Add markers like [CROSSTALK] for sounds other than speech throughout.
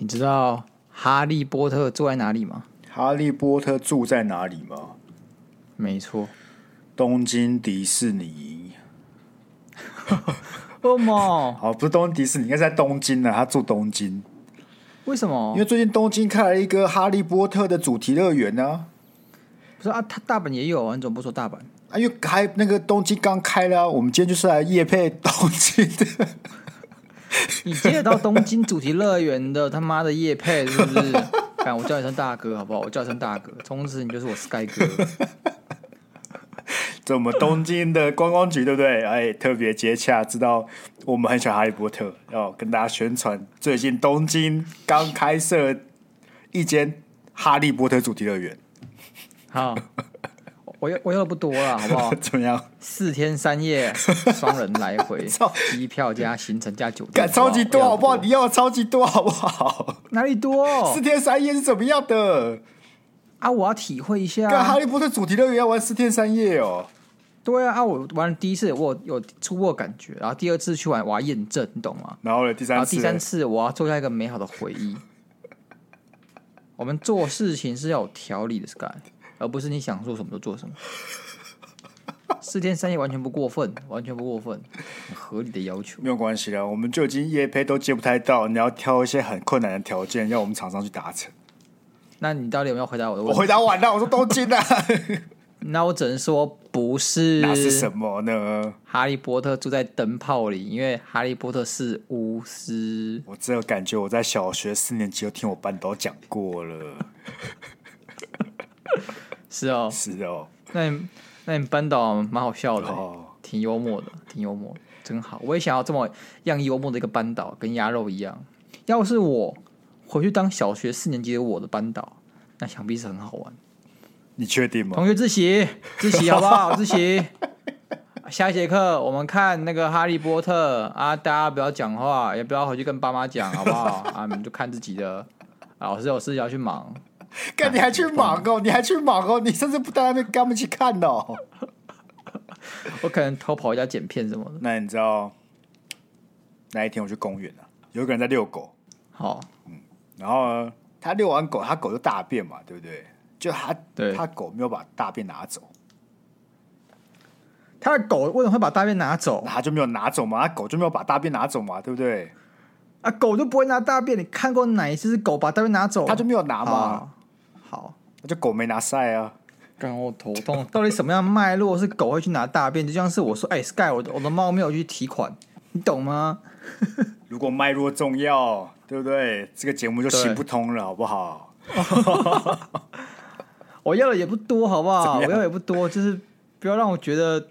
你知道哈利波特住在哪里吗？哈利波特住在哪里吗？没错，东京迪士尼。[LAUGHS] 为什么？好，不是东京迪士尼，应该是在东京呢。他住东京，为什么？因为最近东京开了一个哈利波特的主题乐园呢。不是啊，他大阪也有啊，你怎么不说大阪？啊，因为开那个东京刚开了，我们今天就是来夜配东京的。[LAUGHS] 你接得到东京主题乐园的他妈的夜配是不是？[LAUGHS] 看我叫你声大哥好不好？我叫你声大哥，从此你就是我 Sky 哥。这我们东京的观光局对不对？哎，特别接洽，知道我们很喜欢哈利波特，要跟大家宣传，最近东京刚开设一间哈利波特主题乐园。好。我要我要的不多了，好不好？[LAUGHS] 怎么样？四天三夜，[LAUGHS] 双人来回，机票加行程加酒店，超级多，好不好？你要超级多，好不好？哪里多？[LAUGHS] 四天三夜是怎么样的？啊，我要体会一下。干哈利波特主题乐园要玩四天三夜哦。对啊，啊，我玩第一次我有初步感觉，然后第二次去玩我要验证，你懂吗？然后呢，第三次，第三次我要做下一个美好的回忆。我们做事情是要有条理的，Sky。而不是你想做什么就做什么，四天三夜完全不过分，完全不过分，很合理的要求。没有关系啦，我们就已经夜配都接不太到，你要挑一些很困难的条件，要我们厂商去达成。那你到底有没有回答我的问题？我回答完了，我说东京啊。[LAUGHS] 那我只能说不是。那是什么呢？哈利波特住在灯泡里，因为哈利波特是巫师。我只有感觉我在小学四年级就听我班导讲过了。[LAUGHS] 是哦，是哦，那你那你班导蛮好笑的，哦，挺幽默的，挺幽默，真好。我也想要这么样幽默的一个班导，跟鸭肉一样。要是我回去当小学四年级的我的班导，那想必是很好玩。你确定吗？同学自习，自习好不好？自习。下一节课我们看那个哈利波特啊，大家不要讲话，也不要回去跟爸妈讲，好不好？啊，你们就看自己的。老师有事要去忙。[LAUGHS] 干，你还去忙哦？你还去忙哦？你甚至不在那边跟他们去看哦？我可能偷跑一下剪片什么的。那你知道那一天我去公园了，有一个人在遛狗。好，嗯，然后呢，他遛完狗，他狗就大便嘛，对不对？就他，对，他狗没有把大便拿走。他的狗为什么会把大便拿走？他就没有拿走嘛？他狗就没有把大便拿走嘛？对不对？啊，狗就不会拿大便。你看过哪一次狗把大便拿走？他就没有拿嘛。好，那就狗没拿赛啊！刚我头痛，到底什么样脉络是狗会去拿大便？就像是我说，哎、欸、，Sky，我的我的猫没有去提款，你懂吗？[LAUGHS] 如果脉络重要，对不对？这个节目就行不通了，好不好？[LAUGHS] 我要的也不多，好不好？我要的也不多，就是不要让我觉得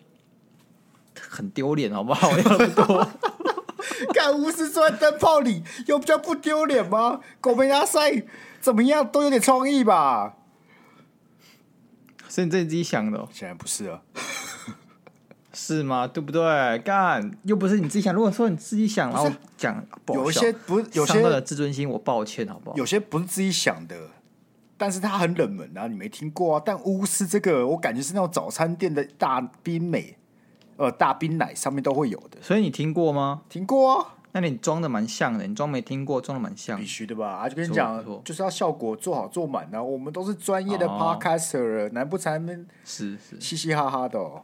很丢脸，好不好？[LAUGHS] 我要的不多。看巫师坐在灯泡里，有比较不丢脸吗？狗没拿赛。怎么样都有点创意吧？是你自己想的？哦？显然不是啊，是吗？对不对？干又不是你自己想。如果说你自己想，然后讲，有一些不是有些的自尊心，我抱歉，好不好？有些不是自己想的，但是它很冷门啊，你没听过啊？但巫师这个，我感觉是那种早餐店的大冰美，呃，大冰奶上面都会有的。所以你听过吗？听过啊。那你装的蛮像的，你装没听过，装的蛮像，必须的吧？啊，就跟你讲，就是要效果做好做满啊。我们都是专业的 podcaster，难、哦、不成是是嘻嘻哈哈的、哦？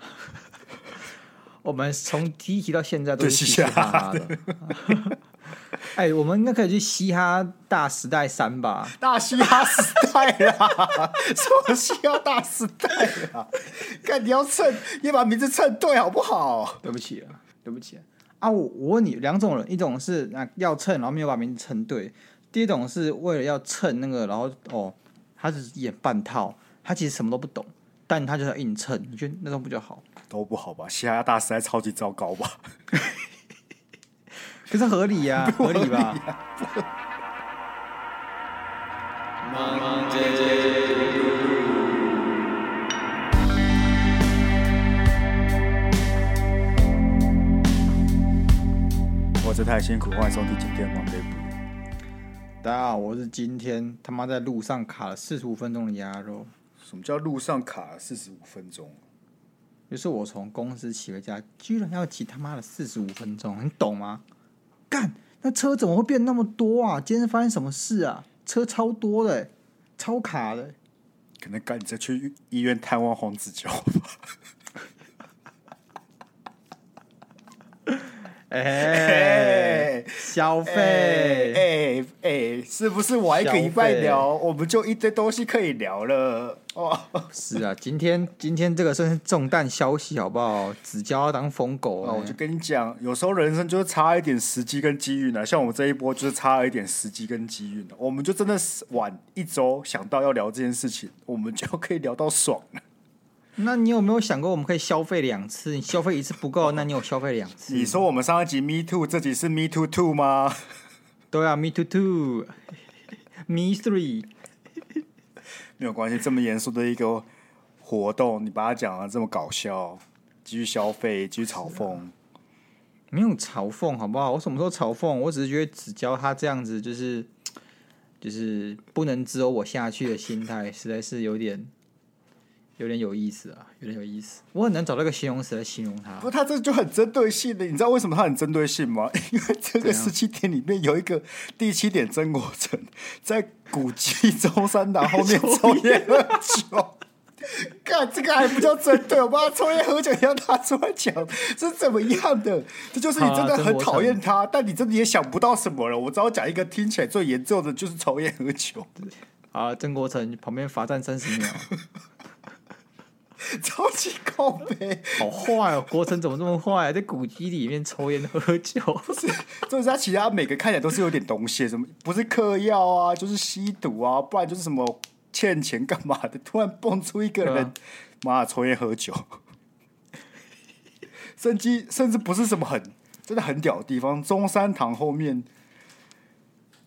[LAUGHS] 我们从第一集到现在都是嘻嘻哈哈的。[LAUGHS] 哎、欸，我们应该可以去嘻哈大时代三吧？大嘻哈时代啊，[LAUGHS] 什么嘻哈大时代啊？看你要蹭，你把名字蹭对好不好？对不起啊，对不起、啊。啊，我我问你，两种人，一种是啊要蹭，然后没有把名字蹭对；第一种是为了要蹭那个，然后哦，他只是演半套，他其实什么都不懂，但他就是要硬蹭。你觉得那种比较好？都不好吧？嘻哈大时代超级糟糕吧？[LAUGHS] 可是合理呀、啊，合理吧？这太辛苦，欢迎收听今天的 Monday Blue。大家好，我是今天他妈在路上卡了四十五分钟的鸭肉。什么叫路上卡了四十五分钟？就是我从公司骑回家，居然要骑他妈的四十五分钟，你懂吗？干，那那车怎么会变那么多啊？今天发生什么事啊？车超多的，超卡的。可能赶着去医院探望黄子佼吧。哎、欸，消费，哎哎哎，是不是我一个礼拜聊，我们就一堆东西可以聊了？哦，是啊，今天今天这个算是重担消息，好不好？子娇要当疯狗、欸，我就跟你讲，有时候人生就是差一点时机跟机遇呢。像我们这一波就是差了一点时机跟机遇，我们就真的是晚一周想到要聊这件事情，我们就可以聊到爽了。那你有没有想过，我们可以消费两次？你消费一次不够，[LAUGHS] 那你有消费两次？你说我们上一集 Me Too，这集是 Me Too Two 吗？[LAUGHS] 对啊，Me Too Two，Me [LAUGHS] Three，没有关系。这么严肃的一个活动，你把它讲的这么搞笑，继续消费，继续嘲讽，没有嘲讽好不好？我什么时候嘲讽？我只是觉得只教他这样子，就是就是不能只有我下去的心态，实在是有点。有点有意思啊，有点有意思。我很难找到一个形容词来形容他。不，他这就很针对性的。你知道为什么他很针对性吗？[LAUGHS] 因为这个十七点里面有一个第七点曾国成在古迹中山堂后面抽烟喝酒。[LAUGHS] 看这个还不叫针对，我把他抽烟喝酒要他出来讲，是怎么样的？这就是你真的很讨厌他，但你真的也想不到什么了。我只要讲一个听起来最严重的就是抽烟喝酒。[LAUGHS] 啊，曾国成旁边罚站三十秒。[LAUGHS] 超级靠北，好坏哦！国城怎么这么坏啊？在古迹里面抽烟喝酒，不是？就是他其他每个看起来都是有点东西，什么不是嗑药啊，就是吸毒啊，不然就是什么欠钱干嘛的。突然蹦出一个人，妈的抽烟喝酒，[LAUGHS] 甚至甚至不是什么很真的很屌的地方，中山堂后面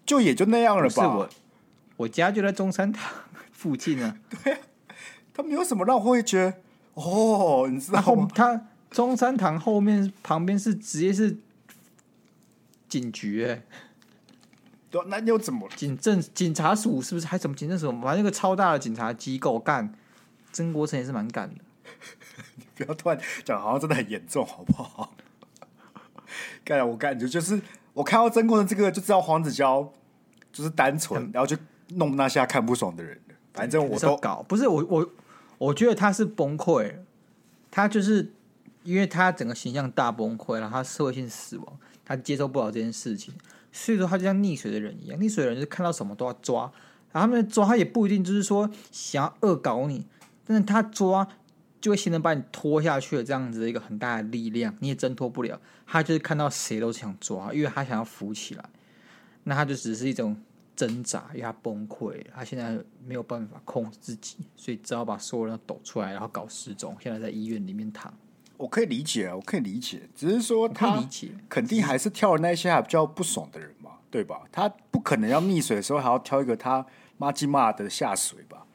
就也就那样了吧？我我家就在中山堂附近啊。[LAUGHS] 对啊。他没有什么让我会觉得哦，你知道吗？他中山堂后面旁边是直接是警局哎，对，那又怎么警政警察署是不是？还什么警政署？反正那个超大的警察机构干，曾国成也是蛮干的。你不要突然讲，好像真的很严重，好不好？[LAUGHS] 干，我感觉就是我看到曾国成这个就知道黄子佼就是单纯，然后就弄那些看不爽的人。反正我都搞，不是我我。我觉得他是崩溃了，他就是因为他整个形象大崩溃，然后他社会性死亡，他接受不了这件事情，所以说他就像溺水的人一样，溺水的人就是看到什么都要抓，然后他们抓他也不一定就是说想要恶搞你，但是他抓就会形成把你拖下去的这样子的一个很大的力量，你也挣脱不了。他就是看到谁都想抓，因为他想要浮起来，那他就只是一种。挣扎，因为他崩溃，他现在没有办法控制自己，所以只好把所有人都抖出来，然后搞失踪。现在在医院里面躺。我可以理解啊，我可以理解，只是说他肯定还是挑了那些还比较不爽的人嘛，对吧？他不可能要溺水的时候还要挑一个他妈鸡骂的下水吧？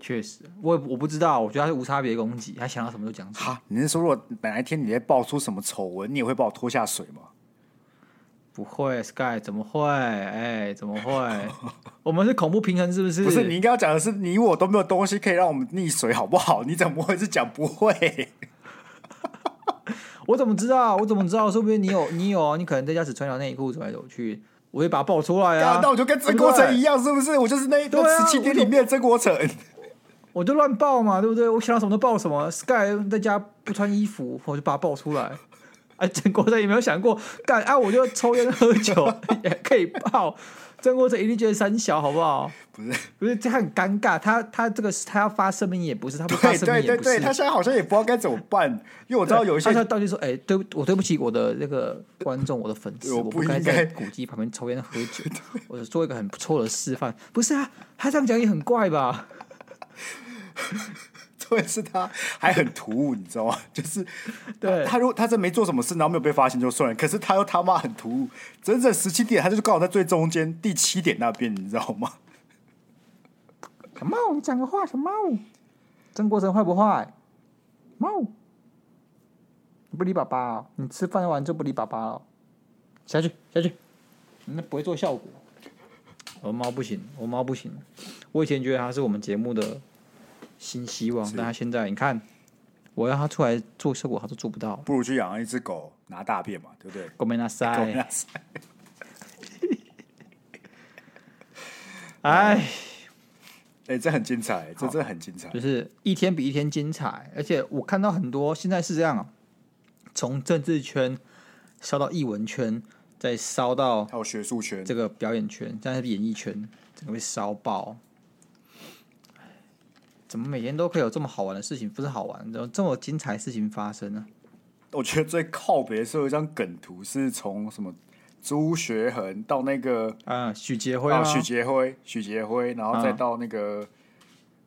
确实，我我不知道，我觉得他是无差别攻击，他想到什么就讲。哈，你是说如果哪一天你在爆出什么丑闻，你也会把我拖下水吗？不会，Sky 怎么会？哎、欸，怎么会？[LAUGHS] 我们是恐怖平衡，是不是？不是，你应该要讲的是，你我都没有东西可以让我们溺水，好不好？你怎么会是讲不会？[LAUGHS] 我怎么知道？我怎么知道？说不定你有，你有啊？你可能在家只穿条内裤走来走去，我会把它爆出来啊！那我就跟曾国成一样，是不是？我就是那一段十七天里面的曾国成，[LAUGHS] 我就乱爆嘛，对不对？我想到什么都爆什么。Sky 在家不穿衣服，我就把它爆出来。哎，曾国成有没有想过干啊？我就抽烟喝酒也可以爆。曾国成一定觉得三小，好不好？不是，不是，这很尴尬。他他这个他要发声明也不是，他不发声明也不是。对对对，他现在好像也不知道该怎么办，因为我知道有一些他到底说，哎，对我对不起我的那个观众，我的粉丝，我不该在古迹旁边抽烟喝酒，我做一个很不错的示范。不是啊，他这样讲也很怪吧？[LAUGHS] 特别是他还很突兀，你知道吗？[LAUGHS] 就是对他，如果他真没做什么事，然后没有被发现就算了。可是他又他妈很突兀，整整十七点，他就是刚好在最中间第七点那边，你知道吗？小猫，你讲个话，小猫。曾国成坏不坏？猫，你不理爸爸哦，你吃饭完就不理爸爸了。下去，下去，那不会做效果。我猫不行，我猫不行。我以前觉得它是我们节目的。新希望，但他现在你看，我要他出来做效果，他都做不到。不如去养一只狗拿大便嘛，对不对？狗没拿塞，狗没拿塞。哎，哎、欸，这很精彩，这真的很精彩，就是一天比一天精彩。而且我看到很多现在是这样，从政治圈烧到艺文圈，再烧到还有学术圈，这个表演圈，现在是演艺圈，整个被烧爆。怎么每天都可以有这么好玩的事情？不是好玩，怎么这么精彩的事情发生呢？我觉得最靠北的是有一张梗图，是从什么朱学恒到那个啊许杰辉啊许杰辉许杰辉，然后再到那个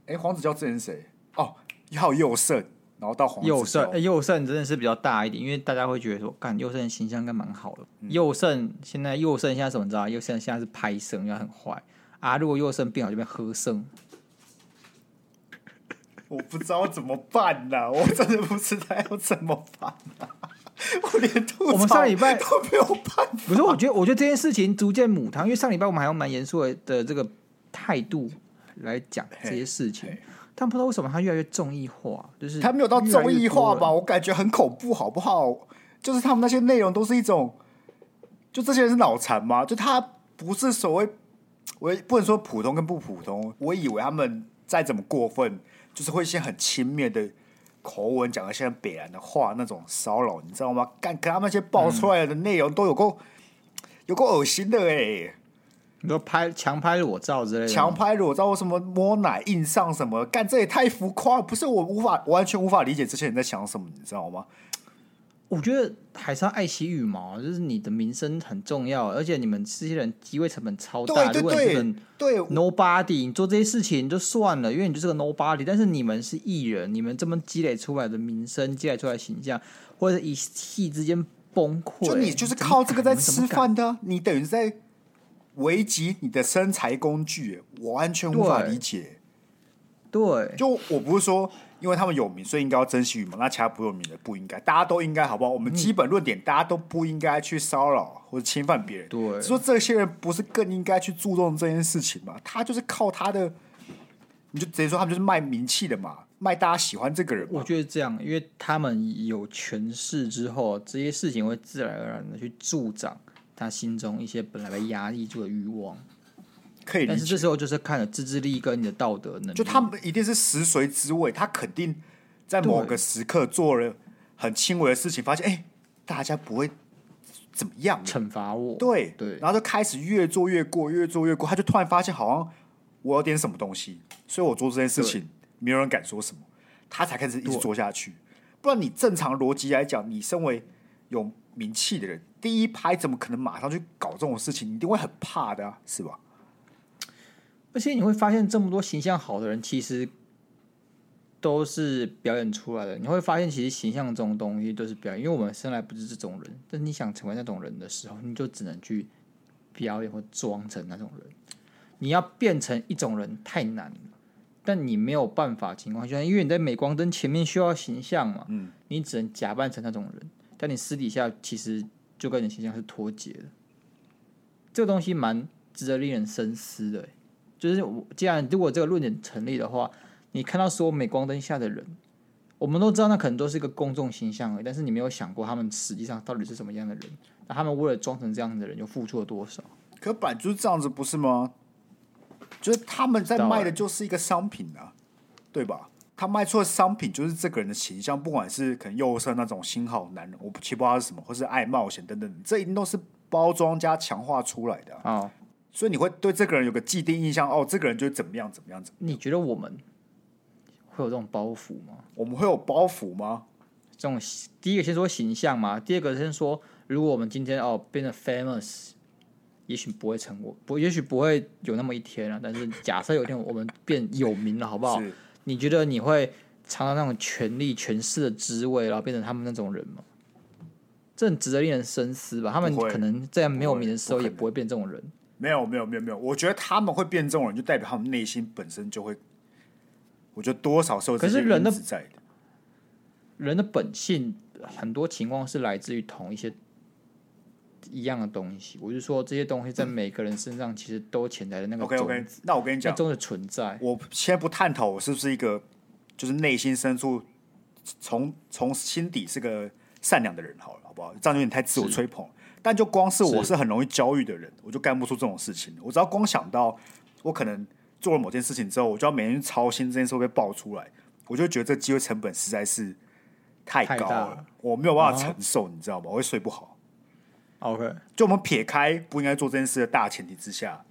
哎、啊欸、黄子佼之前是谁？哦，还有佑胜，然后到黄佑胜，佑胜真的是比较大一点，因为大家会觉得说，干佑胜形象应该蛮好的。佑、嗯、胜现在佑胜现在怎么着？佑胜现在是拍胜，要很坏啊。如果佑胜变好，就变喝胜。我不知道怎么办呐、啊，[LAUGHS] 我真的不知道要怎么办啊！[LAUGHS] 我连吐槽我们上礼拜都没有办法。不是，我觉得，我觉得这件事情逐渐母汤，因为上礼拜我们还用蛮严肃的这个态度来讲这些事情，但不知道为什么它越来越综艺化，就是它没有到综艺化吧？我感觉很恐怖，好不好？就是他们那些内容都是一种，就这些人是脑残吗？就他不是所谓，我也不能说普通跟不普通，我以为他们再怎么过分。就是会一些很轻蔑的口吻讲一些北兰的话，那种骚扰，你知道吗？干，可他们那些爆出来的内容都有够、嗯、有够恶心的哎、欸！你说拍强拍裸照之类的，强拍裸照，什么摸奶硬上什么，干这也太浮夸，不是我无法完全无法理解这些人在想什么，你知道吗？我觉得还是要爱惜羽毛，就是你的名声很重要，而且你们这些人机会成本超大。对对对，对，nobody，你做这些事情就算了，因为你就是个 nobody。但是你们是艺人，你们这么积累出来的名声、积累出来的形象，或者一气之间崩溃，就你就是靠这个在吃饭的，你等于在危及你的身材工具，我完全无法理解。对，对就我不是说。因为他们有名，所以应该要珍惜羽毛。那其他不有名的不应该，大家都应该，好不好？我们基本论点，嗯、大家都不应该去骚扰或者侵犯别人。对，说这些人不是更应该去注重这件事情吗？他就是靠他的，你就直接说他们就是卖名气的嘛，卖大家喜欢这个人。我觉得这样，因为他们有权势之后，这些事情会自然而然的去助长他心中一些本来被压抑住的欲望。可以，但是这时候就是看了自制力跟你的道德能力。就他们一定是食髓知味，他肯定在某个时刻做了很轻微的事情，发现哎、欸，大家不会怎么样，惩罚我。对对，然后就开始越做越过，越做越过，他就突然发现好像我有点什么东西，所以我做这件事情没有人敢说什么，他才开始一直做下去。不然你正常逻辑来讲，你身为有名气的人，第一拍怎么可能马上去搞这种事情？你一定会很怕的啊，是吧？而且你会发现，这么多形象好的人，其实都是表演出来的。你会发现，其实形象这种东西都是表演，因为我们生来不是这种人。但是你想成为那种人的时候，你就只能去表演或装成那种人。你要变成一种人太难了，但你没有办法情况下，因为你在镁光灯前面需要形象嘛，嗯，你只能假扮成那种人，但你私底下其实就跟你形象是脱节的。这个东西蛮值得令人深思的。就是，既然如果这个论点成立的话，你看到所有镁光灯下的人，我们都知道那可能都是一个公众形象而已，但是你没有想过他们实际上到底是什么样的人？那他们为了装成这样的人，又付出了多少？可本来就是这样子，不是吗？就是他们在卖的就是一个商品啊，对吧？他卖出的商品就是这个人的形象，不管是可能右色那种新好男人，我不知道是什么，或是爱冒险等等，这一定都是包装加强化出来的啊。哦所以你会对这个人有个既定印象哦，这个人就怎么样怎么样怎么样？你觉得我们会有这种包袱吗？我们会有包袱吗？这种第一个先说形象嘛，第二个先说，如果我们今天哦变得 famous，也许不会成功，不，也许不会有那么一天了。但是假设有一天我们变有名了，好不好？你觉得你会尝到那种权力、权势的滋味，然后变成他们那种人吗？这很值得令人深思吧？他们可能在没有名的时候也不会变这种人。没有没有没有没有，我觉得他们会变这种人，就代表他们内心本身就会，我觉得多少受。可是人的人的本性，很多情况是来自于同一些一样的东西。我就说这些东西在每个人身上其实都潜在的那个。OK OK，那我跟你讲，中的存在。我先不探讨我是不是一个，就是内心深处从从心底是个善良的人好了，好不好？这样有点太自我吹捧。但就光是我是很容易焦虑的人，我就干不出这种事情。我只要光想到我可能做了某件事情之后，我就要每天操心这件事会被爆出来，我就觉得这机会成本实在是太高了，了我没有办法承受，啊、你知道吗？我会睡不好。OK，就我们撇开不应该做这件事的大前提之下，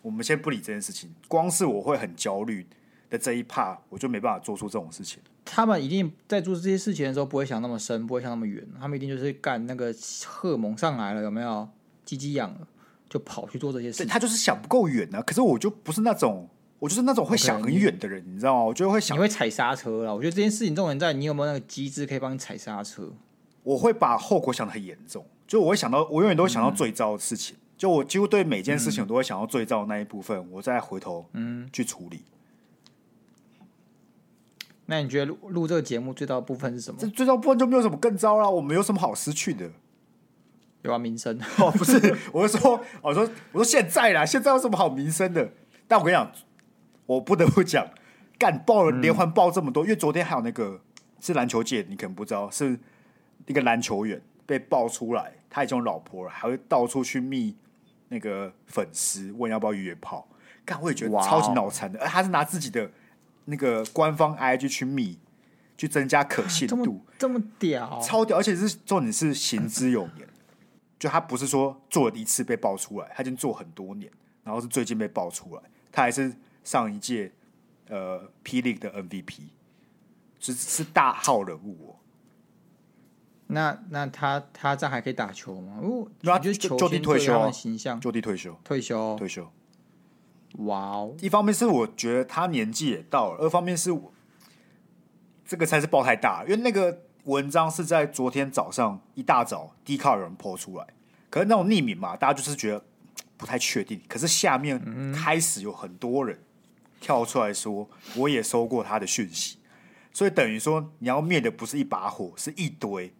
我们先不理这件事情。光是我会很焦虑的这一 part，我就没办法做出这种事情。他们一定在做这些事情的时候，不会想那么深，不会想那么远。他们一定就是干那个荷尔蒙上来了，有没有？鸡鸡痒了，就跑去做这些事情。他就是想不够远啊。可是我就不是那种，我就是那种会想很远的人，okay, 你，你知道吗？我就会想，你会踩刹车了。我觉得这件事情重点在你有没有那个机制可以帮你踩刹车。我会把后果想的很严重，就我会想到，我永远都会想到最糟的事情。嗯、就我几乎对每件事情，我都会想到最糟的那一部分，嗯、我再回头嗯去处理。那你觉得录录这个节目最糟的部分是什么？这最糟部分就没有什么更糟了，我没有什么好失去的。有啊，名声哦，不是，我是说，我说，我说现在啦，现在有什么好名声的？但我跟你讲，我不得不讲，干爆了连环爆这么多，嗯、因为昨天还有那个是篮球界，你可能不知道，是一个篮球员被爆出来，他已经有老婆了，还会到处去密那个粉丝，问要不要约炮。干，我也觉得超级脑残的，而他是拿自己的。那个官方 IG 去密，去增加可信度，啊、这么，屌，超屌，而且是重点是行之有年，就他不是说做了一次被爆出来，他已经做很多年，然后是最近被爆出来，他还是上一届呃 P League 的 MVP，是是大号人物哦。那那他他这样还可以打球吗？哦，那就就地退休，形象就地退休，退休退休。哇哦！一方面是我觉得他年纪也到了，二方面是我这个才是爆太大，因为那个文章是在昨天早上一大早 D 卡有人 po 出来，可是那种匿名嘛，大家就是觉得不太确定。可是下面开始有很多人跳出来说，我也收过他的讯息，所以等于说你要灭的不是一把火，是一堆，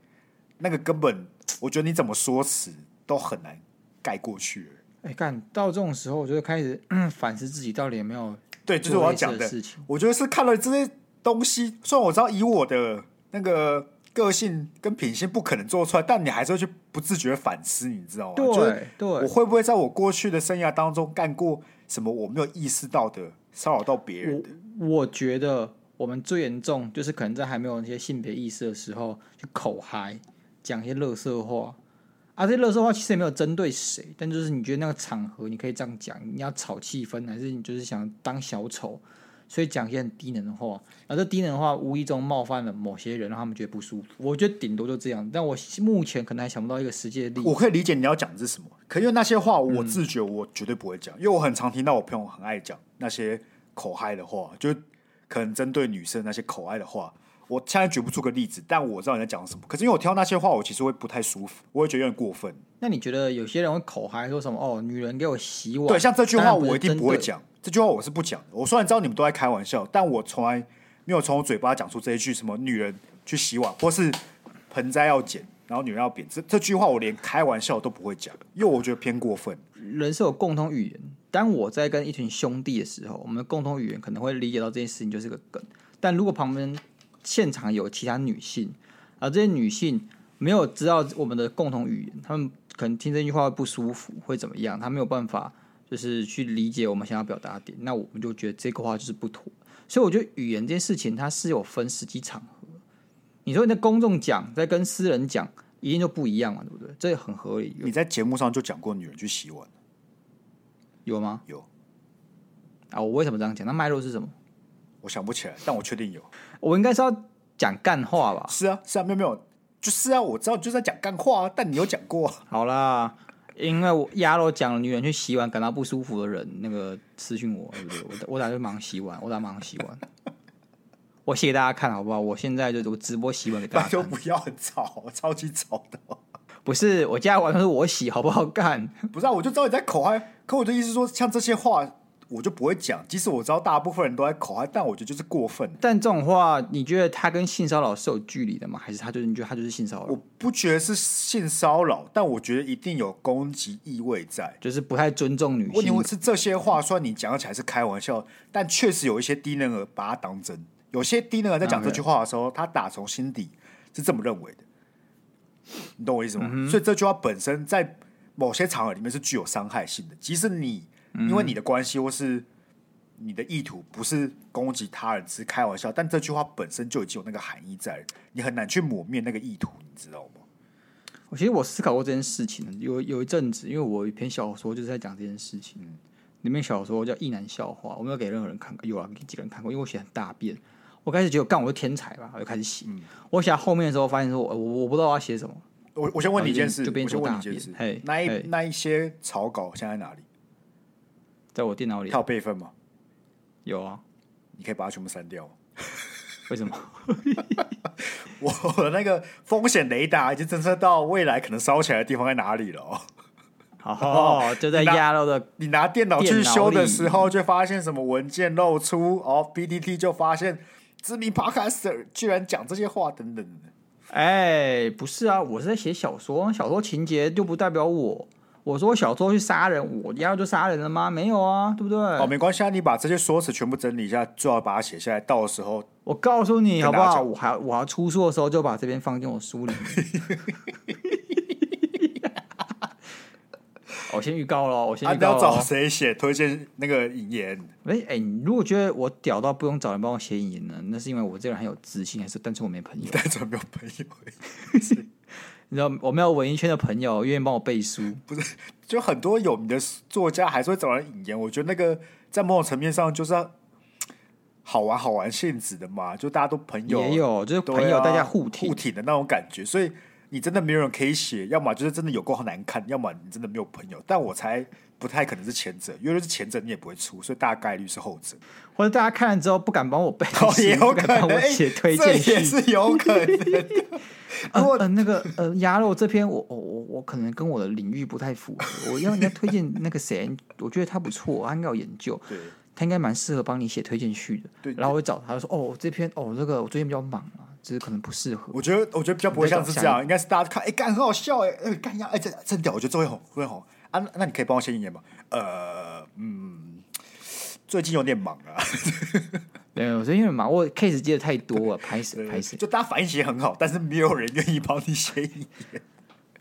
那个根本我觉得你怎么说辞都很难盖过去。哎，干到这种时候，我就开始 [CLEARS THROAT] 反思自己到底有没有对，就是我要讲的事情。我觉得是看了这些东西，虽然我知道以我的那个个性跟品性不可能做出来，但你还是会去不自觉反思，你知道吗？对对，我会不会在我过去的生涯当中干过什么我没有意识到的骚扰到别人的？我，我觉得我们最严重就是可能在还没有那些性别意识的时候，去口嗨，讲一些垃圾话。啊，这乐色话其实也没有针对谁，但就是你觉得那个场合你可以这样讲，你要炒气氛，还是你就是想当小丑，所以讲一些很低能的话，而这低能的话无意中冒犯了某些人，让他们觉得不舒服。我觉得顶多就这样，但我目前可能还想不到一个实际的例子。我可以理解你要讲的是什么，可因为那些话我自觉我绝对不会讲，嗯、因为我很常听到我朋友很爱讲那些口嗨的话，就可能针对女生那些口嗨的话。我现在举不出个例子，但我知道你在讲什么。可是因为我听到那些话，我其实会不太舒服，我会觉得有点过分。那你觉得有些人会口嗨说什么？哦，女人给我洗碗。对，像这句话我一定不会讲。这句话我是不讲的。我虽然知道你们都在开玩笑，但我从来没有从我嘴巴讲出这一句什么女人去洗碗，或是盆栽要剪，然后女人要扁。这这句话我连开玩笑都不会讲，因为我觉得偏过分。人是有共同语言。当我在跟一群兄弟的时候，我们的共同语言可能会理解到这件事情就是个梗。但如果旁边现场有其他女性，而这些女性没有知道我们的共同语言，她们可能听这句话会不舒服，会怎么样？她没有办法，就是去理解我们想要表达的点。那我们就觉得这个话就是不妥。所以我觉得语言这件事情，它是有分时机场合。你说你在公众讲，在跟私人讲，一定就不一样嘛，对不对？这很合理。你在节目上就讲过女人去洗碗，有吗？有。啊，我为什么这样讲？那脉络是什么？我想不起来，但我确定有。我应该是要讲干话吧？是啊，是啊，没有没有，就是啊，我知道就是在讲干话啊。但你有讲过？好啦，因为我鸭肉讲女人去洗碗感到不舒服的人，那个私讯我，对不对？我我打算忙洗碗，我打忙洗碗。我写给大家看好不好？我现在就我直播洗碗给大家看。就不要很吵，超级吵的。[LAUGHS] 不是，我家碗都是我洗，好不好干？不是啊，我就知道你在口嗨。可我的意思是说，像这些话。我就不会讲，即使我知道大部分人都在口嗨，但我觉得就是过分。但这种话，你觉得他跟性骚扰是有距离的吗？还是他就是你觉得他就是性骚扰？我不觉得是性骚扰，但我觉得一定有攻击意味在，就是不太尊重女性。问题是这些话，虽然你讲起来是开玩笑，但确实有一些低能儿把它当真，有些低能儿在讲这句话的时候，他打从心底是这么认为的。你懂我意思吗？嗯、所以这句话本身在某些场合里面是具有伤害性的。即使你因为你的关系或是你的意图不是攻击他人，只是开玩笑，但这句话本身就已经有那个含义在，你很难去抹灭那个意图，你知道吗？我其实我思考过这件事情，有有一阵子，因为我有一篇小说就是在讲这件事情。嗯里面小说叫《异男笑话》，我没有给任何人看过，有啊，给几个人看过，因为我写很大便。我开始觉得干我是天才吧，我就开始写。嗯、我写后面的时候，发现说我我我不知道我要写什么。我我先问你一件事，就变成大便。嘿，那一那一些草稿现在哪里？在我电脑里。它有备份吗？有啊，你可以把它全部删掉。[LAUGHS] 为什么？[LAUGHS] 我的那个风险雷达已经侦测到未来可能烧起来的地方在哪里了哦。哦，[LAUGHS] 就在压漏的你，你拿电脑去修的时候，就发现什么文件露出哦，PTT 就发现知名 Podcaster 居然讲这些话等等的。哎，不是啊，我是在写小说，小说情节就不代表我。我说小说去杀人，我鸭肉就杀人了吗？没有啊，对不对？哦，没关系啊，你把这些说辞全部整理一下，最好把它写下来。到时候我告诉你好不好？我还我要出书的时候，就把这边放进我书里面。[LAUGHS] 我先预告了，我先预告。你要找谁写推荐那个引言？哎哎，你如果觉得我屌到不用找人帮我写引言呢？那是因为我这个人很有自信，还是单纯我没朋友？单纯没有朋友。[LAUGHS] 你知道我没有文艺圈的朋友愿意帮我背书，[LAUGHS] 不是？[LAUGHS] 就很多有名的作家还是会找人引言。我觉得那个在某种层面上就是好玩好玩性质的嘛，就大家都朋友也有，就是朋友大家互挺互挺的那种感觉，所以。你真的没有人可以写，要么就是真的有够难看，要么你真的没有朋友。但我才不太可能是前者，因为是前者你也不会出，所以大概率是后者。或者大家看了之后不敢帮我背，也有可能我写推荐序，也是有可能。[LAUGHS] 如果呃，那个呃鸭肉这篇我我我我可能跟我的领域不太符合，我要人家推荐那个谁，我觉得他不错，他应该有研究，对他应该蛮适合帮你写推荐序的。对，然后我会找他说哦这篇哦这个我最近比较忙啊。只是可能不适合。我觉得，我觉得比较不会像是这样，应该是大家看，哎、欸，干很好笑，哎，哎，干呀，哎，这真屌，我觉得这会红，会红啊。那你可以帮我写一言吗？呃，嗯，最近有点忙啊。[LAUGHS] 对，我最近有点忙，我 case 接的太多了，拍死拍死。就大家反应其实很好，但是没有人愿意帮你写引言。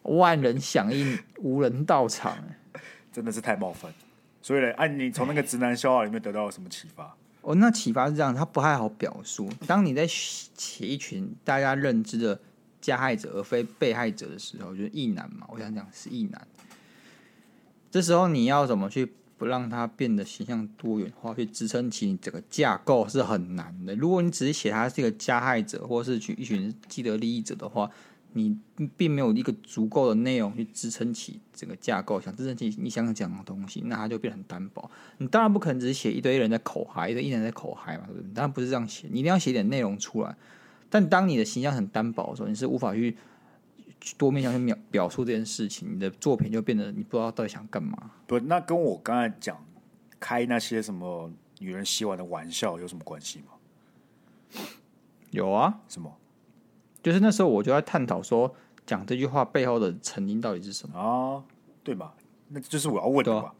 万人响应，无人到场，真的是太冒犯。所以呢，哎、啊，你从那个直男笑话里面得到了什么启发？哦，那启发是这样，他不太好表述。当你在写一群大家认知的加害者而非被害者的时候，就是异男嘛。我想讲是异男。这时候你要怎么去不让他变得形象多元化，去支撑起你整个架构是很难的。如果你只是写他是一个加害者，或是去一群既得利益者的话。你并没有一个足够的内容去支撑起整个架构，想支撑起你想讲的东西，那它就变得很单薄。你当然不可能只是写一堆人在口嗨，一堆人在口嗨嘛，对不对？当然不是这样写，你一定要写点内容出来。但当你的形象很单薄的时候，你是无法去多面向去表表述这件事情，你的作品就变得你不知道到底想干嘛。不，那跟我刚才讲开那些什么女人洗碗的玩笑有什么关系吗？有啊，什么？就是那时候，我就在探讨说，讲这句话背后的成因到底是什么啊？对嘛？那就是我要问的嘛。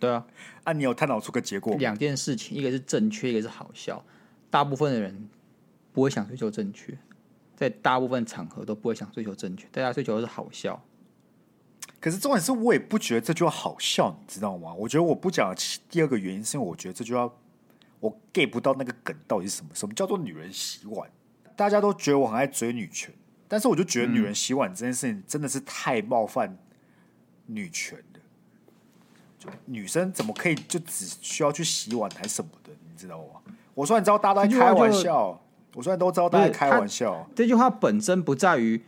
对啊，[LAUGHS] 啊，你有探讨出个结果？两件事情，一个是正确，一个是好笑。大部分的人不会想追求正确，在大部分场合都不会想追求正确，大家追求的是好笑。可是重点是我也不觉得这句话好笑，你知道吗？我觉得我不讲第二个原因，是因为我觉得这句话我 get 不到那个梗到底是什么？什么叫做女人洗碗？大家都觉得我很爱追女权，但是我就觉得女人洗碗这件事情真的是太冒犯女权的。就女生怎么可以就只需要去洗碗还什么的？你知道吗？我说你知道大家都在开玩笑，我虽然都知道大家在开玩笑，这句话本身不在于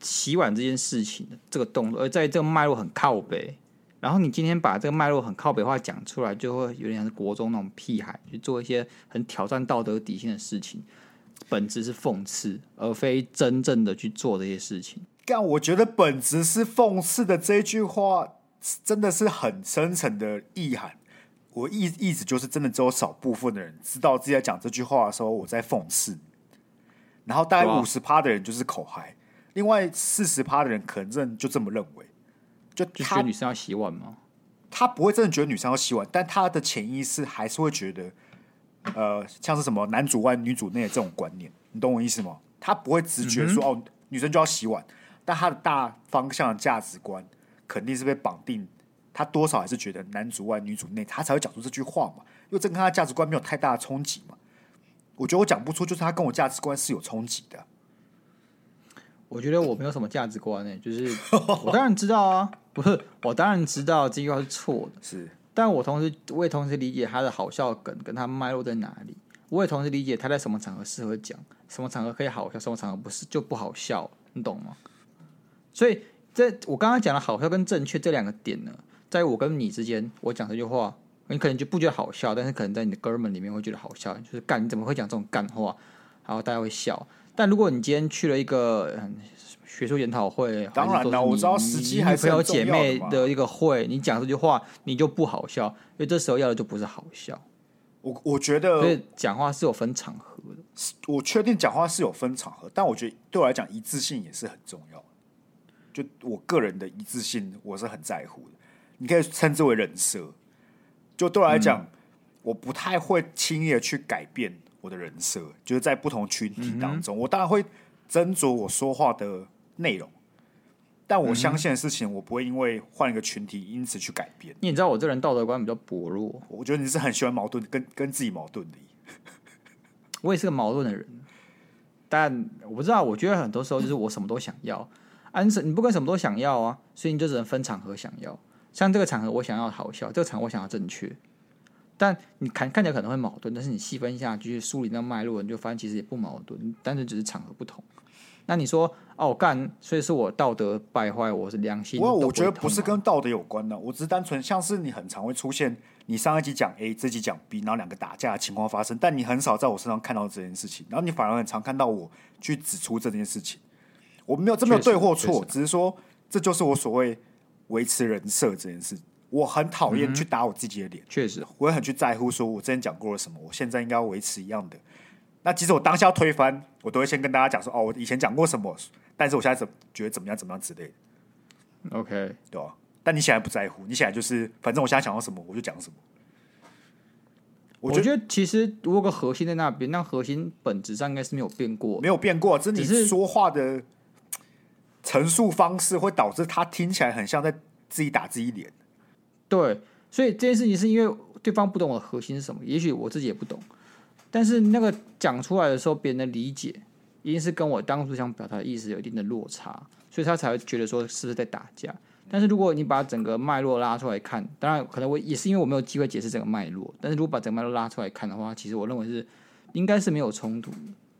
洗碗这件事情的这个动作，而在于这个脉络很靠北。然后你今天把这个脉络很靠北话讲出来，就会有点像是国中那种屁孩去做一些很挑战道德底线的事情。本质是讽刺，而非真正的去做这些事情。但我觉得本质是讽刺的这句话，真的是很深层的意涵。我意意思就是，真的只有少部分的人知道自己在讲这句话的时候，我在讽刺。然后大概五十趴的人就是口嗨，另外四十趴的人可能真的就这么认为。就他就觉得女生要洗碗吗？他不会真的觉得女生要洗碗，但他的潜意识还是会觉得。呃，像是什么男主外女主内的这种观念，你懂我意思吗？他不会直觉说、嗯、哦，女生就要洗碗，但他的大方向的价值观肯定是被绑定，他多少还是觉得男主外女主内，他才会讲出这句话嘛，因为这跟他的价值观没有太大的冲击嘛。我觉得我讲不出，就是他跟我价值观是有冲击的。我觉得我没有什么价值观呢、欸，就是 [LAUGHS] 我当然知道啊，不是我当然知道这句话是错的，是，但我同时我也同时理解他的好笑梗跟他脉络在哪里，我也同时理解他在什么场合适合讲，什么场合可以好笑，什么场合不是就不好笑，你懂吗？所以这我刚刚讲的好笑跟正确这两个点呢，在我跟你之间，我讲这句话，你可能就不觉得好笑，但是可能在你的哥们里面会觉得好笑，就是干你怎么会讲这种干话，然后大家会笑。但如果你今天去了一个学术研讨会，当然了，我知道时机还是朋友姐妹的一个会，你讲这句话你就不好笑，因为这时候要的就不是好笑。我我觉得，所以讲话是有分场合的。我确定讲话是有分场合，但我觉得对我来讲一致性也是很重要。就我个人的一致性，我是很在乎的。你可以称之为人设。就对我来讲，嗯、我不太会轻易的去改变。我的人设就是在不同群体当中，嗯、我当然会斟酌我说话的内容，但我相信的事情，我不会因为换一个群体因此去改变。你也知道我这人道德观比较薄弱，我觉得你是很喜欢矛盾，跟跟自己矛盾的。[LAUGHS] 我也是个矛盾的人，但我不知道，我觉得很多时候就是我什么都想要，安、嗯、你不跟什么都想要啊，所以你就只能分场合想要。像这个场合我想要好笑，这个场合我想要正确。但你看看起来可能会矛盾，但是你细分一下，就是梳理那脉络，你就发现其实也不矛盾，单纯只是场合不同。那你说哦干，所以是我道德败坏，我是良心？我我觉得不是跟道德有关的，我只是单纯像是你很常会出现，你上一集讲 A，这集讲 B，然后两个打架的情况发生，但你很少在我身上看到这件事情，然后你反而很常看到我去指出这件事情。我没有这没有对或错，只是说这就是我所谓维持人设这件事。我很讨厌去打我自己的脸，确实，我也很去在乎，说我之前讲过了什么，我现在应该要维持一样的。那即使我当下要推翻，我都会先跟大家讲说，哦，我以前讲过什么，但是我现在怎觉得怎么样，怎么样之类的。OK，对吧？但你现在不在乎，你现在就是，反正我现在想到什么，我就讲什么。我觉，得其实如果个核心在那边，那核心本质上应该是没有变过，没有变过，只是你说话的陈述方式会导致他听起来很像在自己打自己脸。对，所以这件事情是因为对方不懂我的核心是什么，也许我自己也不懂，但是那个讲出来的时候，别人的理解一定是跟我当初想表达的意思有一定的落差，所以他才会觉得说是不是在打架。但是如果你把整个脉络拉出来看，当然可能我也是因为我没有机会解释整个脉络，但是如果把整个脉络拉出来看的话，其实我认为是应该是没有冲突，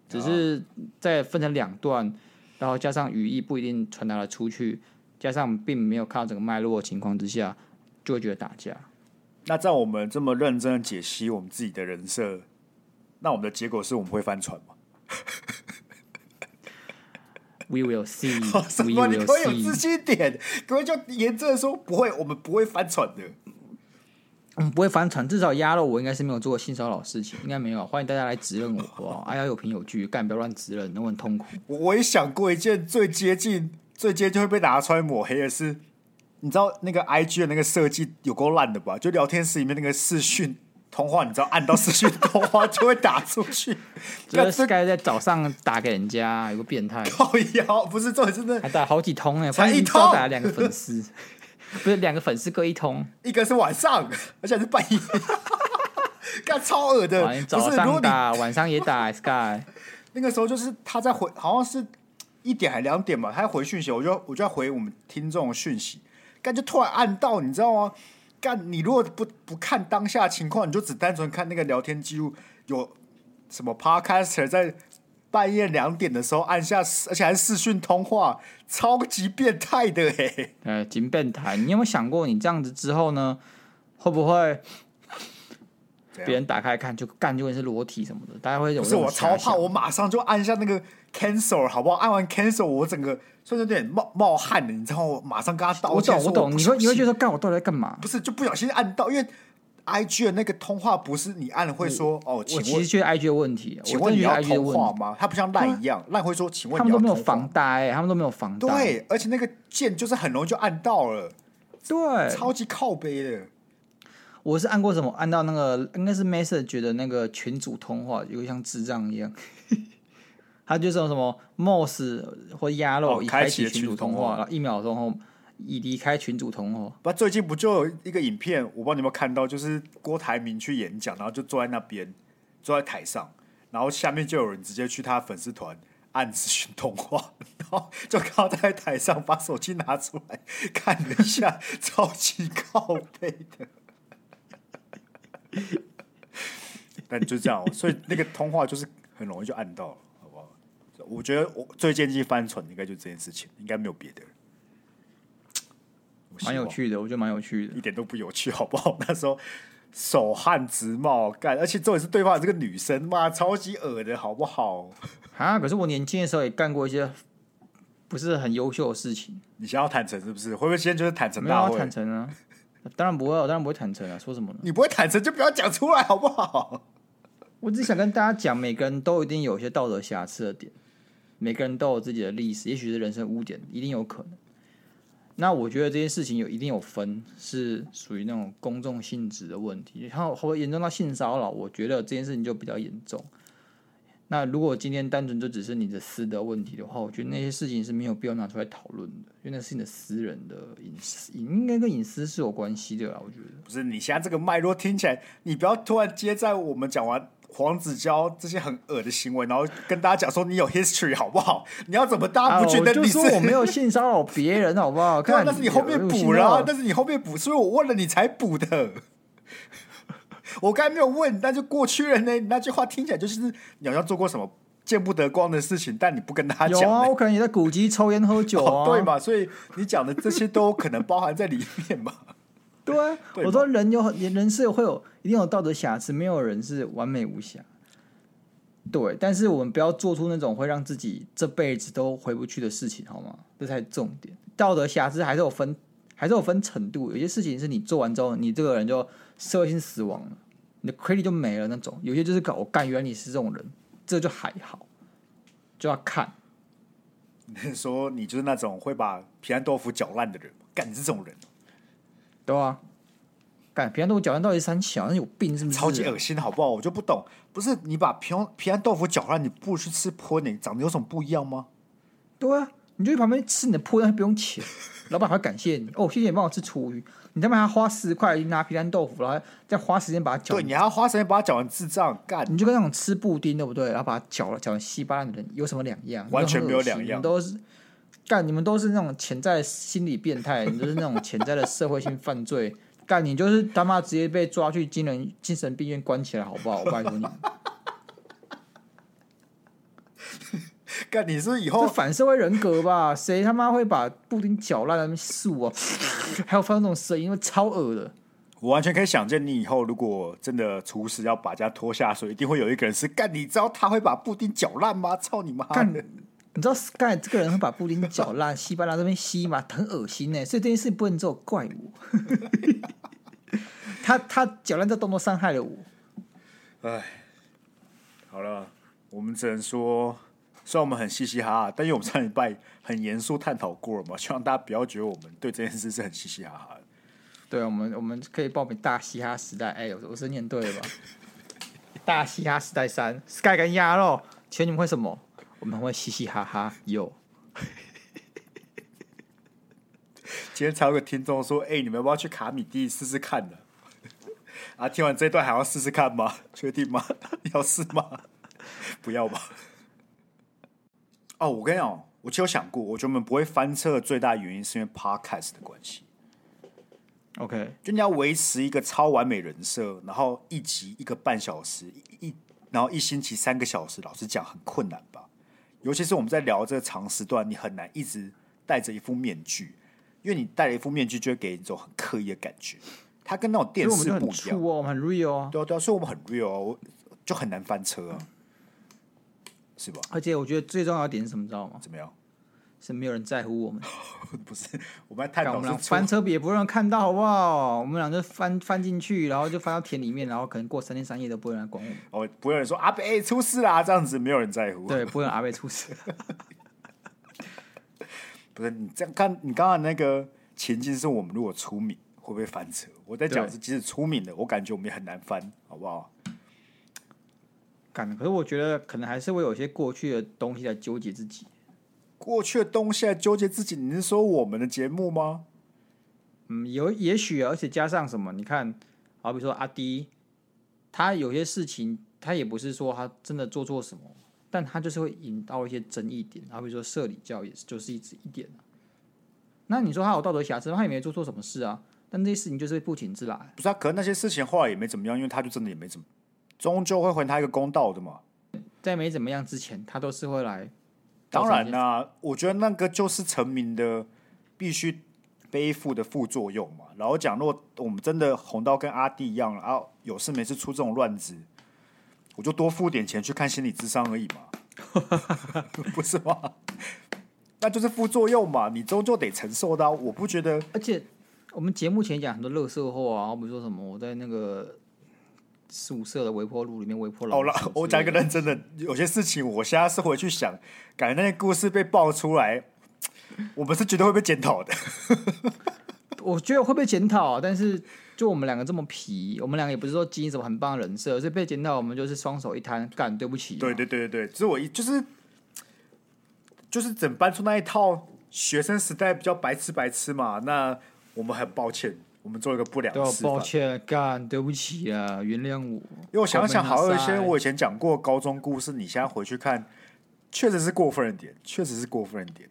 只是在分成两段，然后加上语义不一定传达了出去，加上并没有看到整个脉络的情况之下。就会觉得打架。那在我们这么认真的解析我们自己的人设，那我们的结果是我们会翻船吗？[LAUGHS] [LAUGHS] We will see。什么？你可以有自信点，各位就严正的说不会，我们不会翻船的。不会翻船，至少压了我应该是没有做过性骚扰事情，应该没有。欢迎大家来指认我，好不好？[LAUGHS] 哎呀，有凭有据，干不要乱指认，那我很痛苦。我也想过一件最接近、最接近会被拿出来抹黑的事。你知道那个 I G 的那个设计有够烂的吧？就聊天室里面那个视讯通话，你知道按到视讯通话就会打出去。[LAUGHS] 这是该在早上打给人家，有个变态。靠腰不是，这真的还打好几通哎，才一通打两个粉丝，[LAUGHS] 不是两个粉丝各一通，一个是晚上，而且是半夜，[LAUGHS] 干超恶的。你早上打，晚上也打 Sky。[LAUGHS] 那个时候就是他在回，好像是一点还两点吧，他要回讯息，我就我就要回我们听众的讯息。干就突然按到，你知道吗？干你如果不不看当下情况，你就只单纯看那个聊天记录，有什么 Podcaster 在半夜两点的时候按下，而且还是视讯通话，超级变态的哎！呃，真变态。你有没有想过，你这样子之后呢，会不会别人打开看就干就会是裸体什么的？大家会有？不是我超怕，我马上就按下那个 cancel 好不好？按完 cancel，我整个。所以有点冒冒汗的，你知道我马上跟他道歉。我懂，我懂。你会你会觉得干我到底在干嘛？不是，就不小心按到，因为 I G 的那个通话不是你按了会说哦，请。我其实觉得 I G 的问题，请问你要通话吗？它不像赖一样，赖会说请问。他们都没有防呆，他们都没有防呆。对，而且那个键就是很容易就按到了，对，超级靠背的。我是按过什么？按到那个应该是 message 的那个群组通话，有像智障一样。[LAUGHS] 他就说什么 mouse 或鸭肉已开启群组通话，然后一秒钟后已离开群主通话。不，最近不就有一个影片？我不知道你有没有看到，就是郭台铭去演讲，然后就坐在那边，坐在台上，然后下面就有人直接去他粉丝团按咨询通话，[LAUGHS] 然后就靠在台上把手机拿出来看了一下，超级靠背的。但就这样，所以那个通话就是很容易就按到了。好不好我觉得我最接近翻船应该就这件事情，应该没有别的。蛮有趣的，我觉得蛮有趣的，一点都不有趣，好不好？[LAUGHS] 那时候手汗直冒，干，而且重点是对方这个女生，妈超级恶的，好不好？啊！可是我年轻的时候也干过一些不是很优秀的事情。你想要坦诚是不是？会不会现在就是坦诚？大会坦诚啊！当然不会，我当然不会坦诚啊！说什么呢？你不会坦诚就不要讲出来，好不好？[LAUGHS] 我只想跟大家讲，每个人都一定有一些道德瑕疵的点。每个人都有自己的历史，也许是人生污点，一定有可能。那我觉得这件事情有一定有分，是属于那种公众性质的问题，然后会严重到性骚扰，我觉得这件事情就比较严重。那如果今天单纯就只是你的私德问题的话，我觉得那些事情是没有必要拿出来讨论的，因为那是你的私人的隐私，应该跟隐私是有关系的啦。我觉得不是，你现在这个脉络听起来，你不要突然接在我们讲完。黄子佼这些很恶的行为，然后跟大家讲说你有 history 好不好？你要怎么大家不觉得你是？啊、我就说我没有性骚扰别人好不好？[LAUGHS] 看，但是你后面补了，但是你后面补，所以我问了你才补的。[LAUGHS] 我刚才没有问，但就过去了呢。那句话听起来就是你好像做过什么见不得光的事情，但你不跟他讲。有啊，我可能也在古籍抽烟喝酒啊、哦，对嘛？所以你讲的这些都可能包含在里面嘛。对啊，[LAUGHS] 对我说人有人是会有一定有道德瑕疵，没有人是完美无瑕。对，但是我们不要做出那种会让自己这辈子都回不去的事情，好吗？这才是重点。道德瑕疵还是有分，还是有分程度。有些事情是你做完之后，你这个人就社会性死亡了，你的 credit 就没了那种。有些就是搞我干，原来你是这种人，这就还好，就要看。你说你就是那种会把皮蛋豆腐搅烂的人，干你是这种人。对啊，干皮蛋豆腐搅烂到底三小，那有病是不是？超级恶心，好不好？我就不懂，不是你把皮皮蛋豆腐搅烂，你不如去吃泼你长得有什么不一样吗？对啊，你就去旁边吃你的泼，还不用钱，老板还感谢你哦，谢谢你帮我吃厨余，你他妈还花十块拿皮蛋豆腐，然后再花时间把它搅，对，你还要花时间把它搅完，智障干，你就跟那种吃布丁对不对？然后把它搅了搅成稀巴烂的人有什么两样？完全没有两样，都是。干，你们都是那种潜在心理变态，你就是那种潜在的社会性犯罪。干，你就是他妈直接被抓去精神精神病院关起来，好不好？我拜托你。[LAUGHS] 干，你是，是以后这反社会人格吧？谁他妈会把布丁搅烂那素啊？还有发出那种声音，超恶的。我完全可以想见，你以后如果真的厨师要把家拖下水，一定会有一个人是干。你知道他会把布丁搅烂吗？操你妈！干。你知道 Sky 这个人会把布丁搅烂，稀巴烂这边吸嘛？很恶心呢。所以这件事不能只有怪我。[LAUGHS] 他他搅烂这动作伤害了我。哎，好了，我们只能说，虽然我们很嘻嘻哈哈，但因为我们上礼拜很严肃探讨过了嘛，希望大家不要觉得我们对这件事是很嘻嘻哈哈的。对，我们我们可以报名大嘻哈时代。哎，我我是念对了吧？大嘻哈时代三，Sky 跟鸭肉，请问你们会什么？我们会嘻嘻哈哈，有。[LAUGHS] 今天才有个听众说：“哎、欸，你们要不要去卡米地试试看呢？” [LAUGHS] 啊，听完这段还要试试看吗？[LAUGHS] 确定吗？要试吗？不要吧。哦，我跟你讲，我就有想过，我觉得我们不会翻车的最大原因是因为 Podcast 的关系。OK，就你要维持一个超完美人设，然后一集一个半小时，一然后一星期三个小时，老实讲很困难吧。尤其是我们在聊这个长时段，你很难一直戴着一副面具，因为你戴了一副面具，就会给人一种很刻意的感觉。它跟那种电视不一样，我们很 real 啊，对啊对啊，所以我们很 real 啊，我就很难翻车啊，是吧？而且我觉得最重要的点是什么，知道吗？怎么样？是没有人在乎我们，[LAUGHS] 不是我们太搞了。翻车也不会让人看到，好不好？我们俩就翻翻进去，然后就翻到田里面，然后可能过三天三夜都不会有人管我们。哦，不会有人说阿贝出事啦，这样子没有人在乎。对，不会有阿贝出事。[LAUGHS] 不是你这样看，你刚刚那个情境是我们如果出名会，不会翻车。我在讲是即使出名了，我感觉我们也很难翻，好不好？干，可是我觉得可能还是会有些过去的东西在纠结自己。过去的东西在纠结自己，你是说我们的节目吗？嗯，有也许，而且加上什么？你看，好比说阿迪，他有些事情，他也不是说他真的做错什么，但他就是会引到一些争议点。好比说社里教也是，就是一直一点。那你说他有道德瑕疵，他也没做错什么事啊。但这些事情就是不请自来。不是啊，可能那些事情后来也没怎么样，因为他就真的也没怎么，终究会还他一个公道的嘛。在没怎么样之前，他都是会来。当然啦、啊，我觉得那个就是成名的必须背负的副作用嘛。然后讲，如果我们真的红到跟阿弟一样，然后有事没事出这种乱子，我就多付点钱去看心理智商而已嘛，[LAUGHS] 不是吗？那就是副作用嘛，你终究得承受到。我不觉得，而且我们节目前讲很多垃圾话啊，比如说什么我在那个。宿舍的微波炉里面微波炉。好了，我讲一个认真的，有些事情我现在是回去想，感觉那些故事被爆出来，我们是绝对会被检讨的。[LAUGHS] 我觉得会被检讨，但是就我们两个这么皮，我们两个也不是说经营什么很棒的人设，所以被检讨，我们就是双手一摊，干对不起。对对对对对，只是我一就是就是整搬出那一套学生时代比较白痴白痴嘛，那我们很抱歉。我们做一个不良示范。抱歉，干，对不起啊，原谅我。因为我想想，好有一些我以前讲过高中故事，你现在回去看，确实是过分一点，确实是过分一点。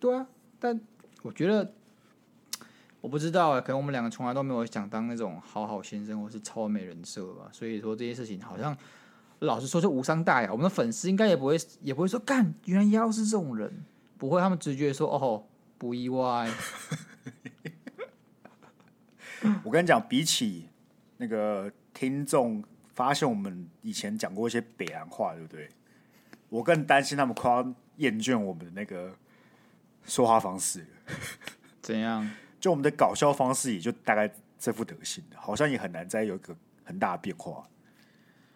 对啊，但我觉得，我不知道啊，可能我们两个从来都没有想当那种好好先生或是超美人设吧，所以说这些事情好像老实说就无伤大雅。我们的粉丝应该也不会，也不会说干，原来妖是这种人，不会，他们直觉说哦，不意外。[LAUGHS] 我跟你讲，比起那个听众发现我们以前讲过一些北洋话，对不对？我更担心他们快要厌倦我们的那个说话方式。怎样？[LAUGHS] 就我们的搞笑方式也就大概这副德行，好像也很难再有一个很大的变化。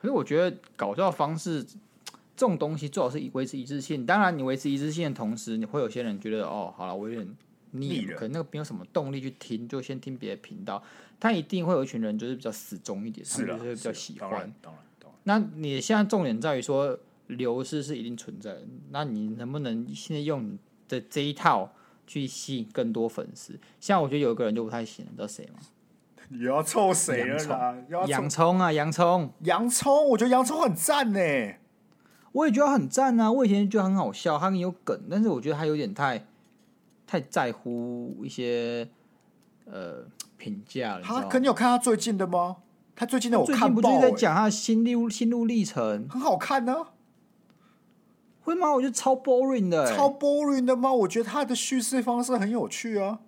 可是我觉得搞笑方式这种东西，最好是以维持一致性。当然，你维持一致性的同时，你会有些人觉得哦，好了，我有点。腻了，可能那个没有什么动力去听，就先听别的频道。他一定会有一群人，就是比较死忠一点，是的，就是比较喜欢。当然，当然，当然。那你现在重点在于说流失是一定存在的，那你能不能现在用你的这一套去吸引更多粉丝？像我觉得有一个人就不太行，你知道谁吗？你要凑谁了啦？洋葱啊，洋葱，洋葱，我觉得洋葱很赞呢。我也觉得很赞啊，我以前觉得很好笑，他很有梗，但是我觉得他有点太。太在乎一些呃评价了。他，可你有看他最近的吗？他最近的我看、不就是在讲他的心路心路历程，很好看呢、啊。会吗？我觉得超 boring 的、欸，超 boring 的吗？我觉得他的叙事方式很有趣啊。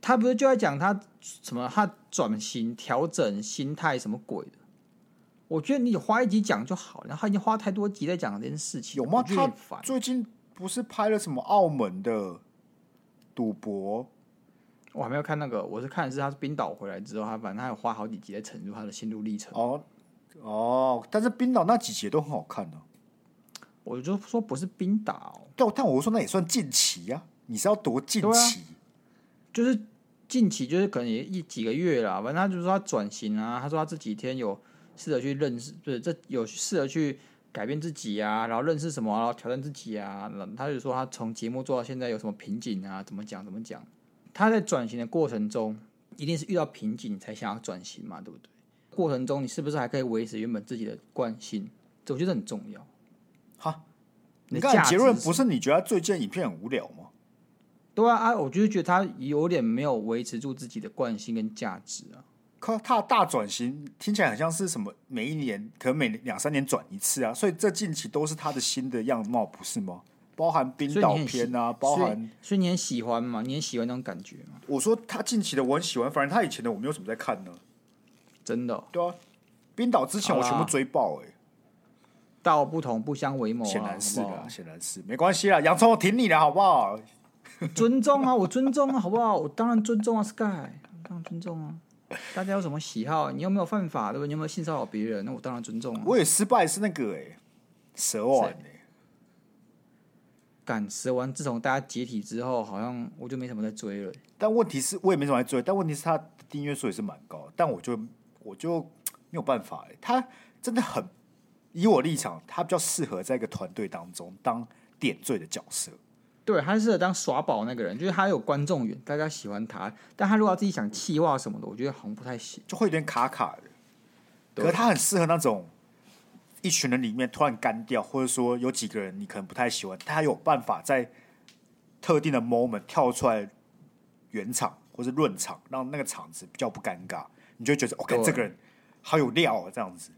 他不是就在讲他什么？他转型、调整心态什么鬼的？我觉得你花一集讲就好，然后他已经花太多集在讲这件事情，有吗？他最近不是拍了什么澳门的？赌博，我还没有看那个，我是看的是他是冰岛回来之后，他反正他有花好几集在陈述他的心路历程。哦哦，但是冰岛那几集都很好看的、啊。我就说不是冰岛，但但我说那也算近期呀、啊。你是要多近期？啊、就是近期，就是可能也一几个月啦。反正他就是说他转型啊，他说他这几天有试着去认识，不是这有试着去。改变自己啊，然后认识什么，然后挑战自己啊。他就说他从节目做到现在有什么瓶颈啊？怎么讲？怎么讲？他在转型的过程中，一定是遇到瓶颈才想要转型嘛，对不对？过程中你是不是还可以维持原本自己的惯性？这我觉得很重要。好，你看结论不是你觉得最近影片很无聊吗？对啊，啊，我就是觉得他有点没有维持住自己的惯性跟价值啊。靠，他的大转型听起来很像是什么？每一年可能每两三年转一次啊，所以这近期都是他的新的样貌，不是吗？包含冰岛片啊，包含所，所以你很喜欢吗？你很喜欢那种感觉吗？我说他近期的我很喜欢，反正他以前的我没有什么在看呢。真的、哦？对啊，冰岛之前我全部追爆哎、欸。道不同不相为谋、啊，显然是的，显然是没关系啦。洋葱，我挺你的好不好？尊重啊，我尊重啊，好不好？我当然尊重啊，Sky，当然尊重啊。大家有什么喜好？你有没有犯法？对不对？你有没有性骚扰别人？那我当然尊重了。我也失败是那个哎、欸，蛇丸哎、敢蛇丸自从大家解体之后，好像我就没什么在追了。但问题是我也没什么在追，但问题是他的订阅数也是蛮高的，但我就我就没有办法哎，他真的很以我立场，他比较适合在一个团队当中当点缀的角色。对，他适合当耍宝那个人，就是他有观众缘，大家喜欢他。但他如果要自己想气话什么的，我觉得好像不太行，就会有点卡卡的。可是他很适合那种一群人里面突然干掉，或者说有几个人你可能不太喜欢，他有办法在特定的 moment 跳出来圆场或者论场，让那个场子比较不尴尬，你就会觉得哦，看这个人好有料啊，这样子。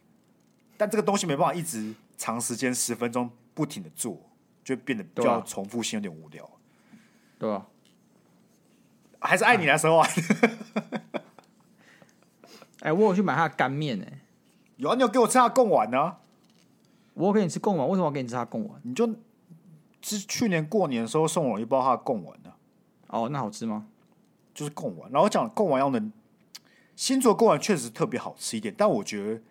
但这个东西没办法一直长时间十分钟不停的做，就变得比较重复性，有点无聊。对啊，还是爱你的时候啊。哎、欸，[LAUGHS] 我有去买他的干面呢。有啊，你有给我吃他贡丸呢？我给你吃贡丸，为什么要给你吃他贡丸？你就是去年过年的时候送我一包他的贡丸的。哦，那好吃吗？就是贡丸，然后讲贡丸要能新做贡丸确实特别好吃一点，但我觉得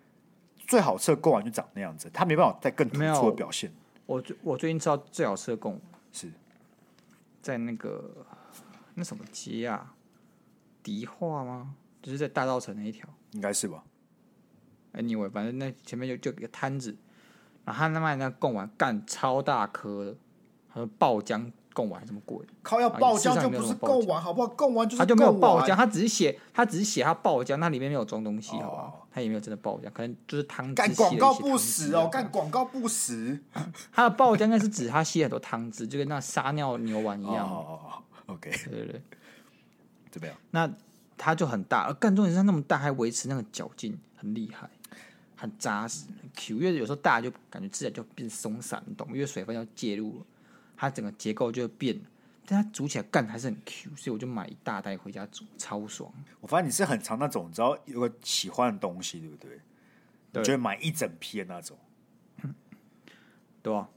最好吃的贡丸就长那样子，它没办法再更突出的表现。我最我最近吃到最好吃的贡丸是在那个那什么街啊？迪化吗？就是在大稻城那一条，应该是吧。Anyway，反正那前面就就一个摊子，然后他那卖那贡丸干超大颗的，还有爆浆贡丸这么贵？靠，要爆浆就不是贡丸，好不好？贡丸就是他就没有爆浆，他只是写他只是写他爆浆，那里面没有装东西，好不好？他也没有真的爆浆，可能就是汤。干广告不实哦，干广告不实。[LAUGHS] 他的爆浆应该是指他吸很多汤汁，就跟那撒尿牛丸一样。哦哦哦，OK，对对对，怎么样？那它就很大，而更重要是它那么大还维持那个嚼劲，很厉害。很扎实，很 Q，因为有时候大就感觉自然就变松散，懂？因为水分要介入，它整个结构就会变。但它煮起来干还是很 Q，所以我就买一大袋回家煮，超爽。我发现你是很常那种，你知道有个喜欢的东西，对不对？对，就会买一整批的那种。[LAUGHS] 对啊，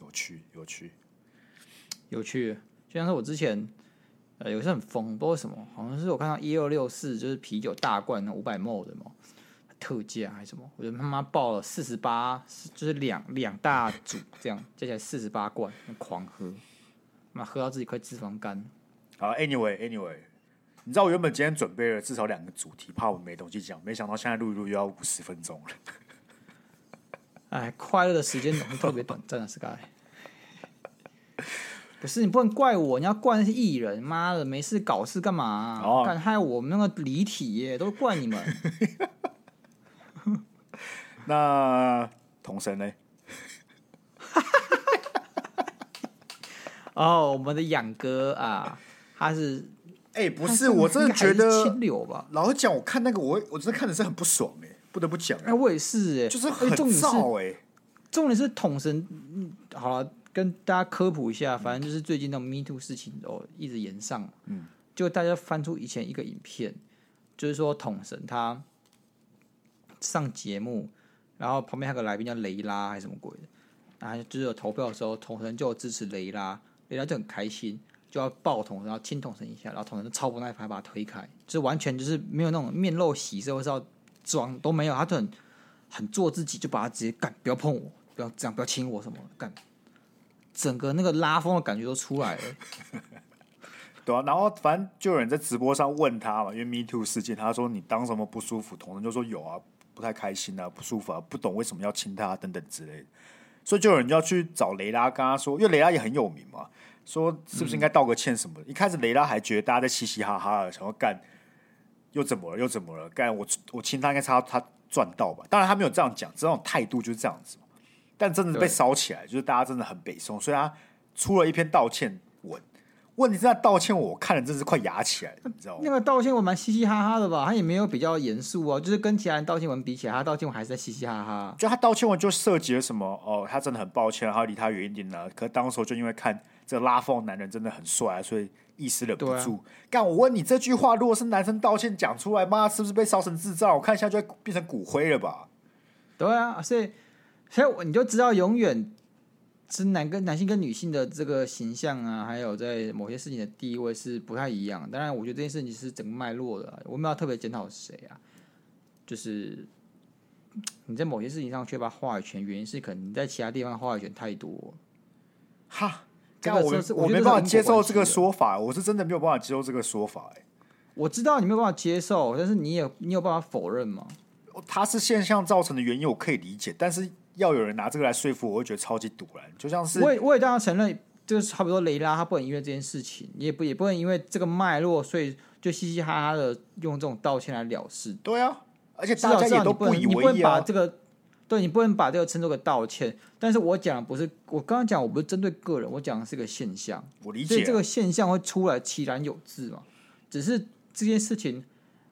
有趣，有趣，有趣。就像是我之前，呃，有时候很疯，不知道为什么，好像是我看到一二六四，就是啤酒大罐那五百 ml 的嘛。特价还是什么？我就他妈报了四十八，就是两两大组这样，加起来四十八罐，狂喝，妈喝到自己快脂肪肝。好，Anyway，Anyway，你知道我原本今天准备了至少两个主题，怕我们没东西讲，没想到现在录一录又要五十分钟了。哎，快乐的时间总是特别短 [LAUGHS] 暂的，Sky。不是你不能怪我，你要怪那些艺人，妈的，没事搞事干嘛、啊？哦，干害我们那个离体耶，都怪你们。[LAUGHS] 那童神呢？[LAUGHS] 哦，我们的养哥啊，他是哎、欸，不是，是我真的觉得清流吧。老实讲，我看那个，我我真的看的是很不爽哎，不得不讲。哎，我也是哎，就是很燥哎。重点是统神，嗯，好了，跟大家科普一下，反正就是最近那种 Me Too 事情哦，一直延上，嗯，就大家翻出以前一个影片，就是说统神他上节目。然后旁边还有个来宾叫雷拉还是什么鬼的，然后就是有投票的时候，统神就支持雷拉，人家就很开心，就要抱统神，然后亲统神一下，然后统神就超不耐烦把他推开，就完全就是没有那种面露喜色或是要装都没有，他就很很做自己，就把他直接干，不要碰我，不要这样，不要亲我什么干，整个那个拉风的感觉都出来了。[LAUGHS] 对啊，然后反正就有人在直播上问他嘛，因为 Me Too 事件，他说你当什么不舒服，统神就说有啊。不太开心啊，不舒服啊，不懂为什么要亲他等等之类，所以就有人就要去找雷拉，跟他说，因为雷拉也很有名嘛，说是不是应该道个歉什么的？嗯、一开始雷拉还觉得大家在嘻嘻哈哈的，想要干，又怎么了？又怎么了？干我我亲他应该差他赚到吧？当然他没有这样讲，这种态度就是这样子。但真的被烧起来，就是大家真的很北宋，所以他出了一篇道歉文。问题是，他道歉我看了真是快牙起来了，你知道吗？那个道歉我蛮嘻嘻哈哈的吧？他也没有比较严肃哦，就是跟其他人道歉文比起来，他道歉我还是在嘻嘻哈哈。就他道歉文就涉及了什么？哦，他真的很抱歉，然后离他远一点了。可当时候就因为看这拉风男人真的很帅，所以一时忍不住。干、啊，我问你这句话，如果是男生道歉讲出来，妈是不是被烧成智障？我看一下就会变成骨灰了吧？对啊，所以所以你就知道永远。是男跟男性跟女性的这个形象啊，还有在某些事情的地位是不太一样。当然，我觉得这件事情是整个脉络的，我们要特别检讨谁啊？就是你在某些事情上缺乏话语权，原因是可能你在其他地方话语权太多。哈，这个我我没办法接受这个说法，我是真的没有办法接受这个说法。哎，我知道你没有办法接受，但是你也你有办法否认吗？它是现象造成的原因，我可以理解，但是要有人拿这个来说服我，我会觉得超级堵然。就像是我也我也当然承认，就是差不多雷拉他不能因为这件事情，也不也不能因为这个脉络，所以就嘻嘻哈哈的用这种道歉来了事。对啊，而且大家也都不以为意啊。你不能把这个，对你不能把这个称作个道歉。但是我讲的不是我刚刚讲，我不是针对个人，我讲的是个现象。我理解，所以这个现象会出来，其然有自嘛。只是这件事情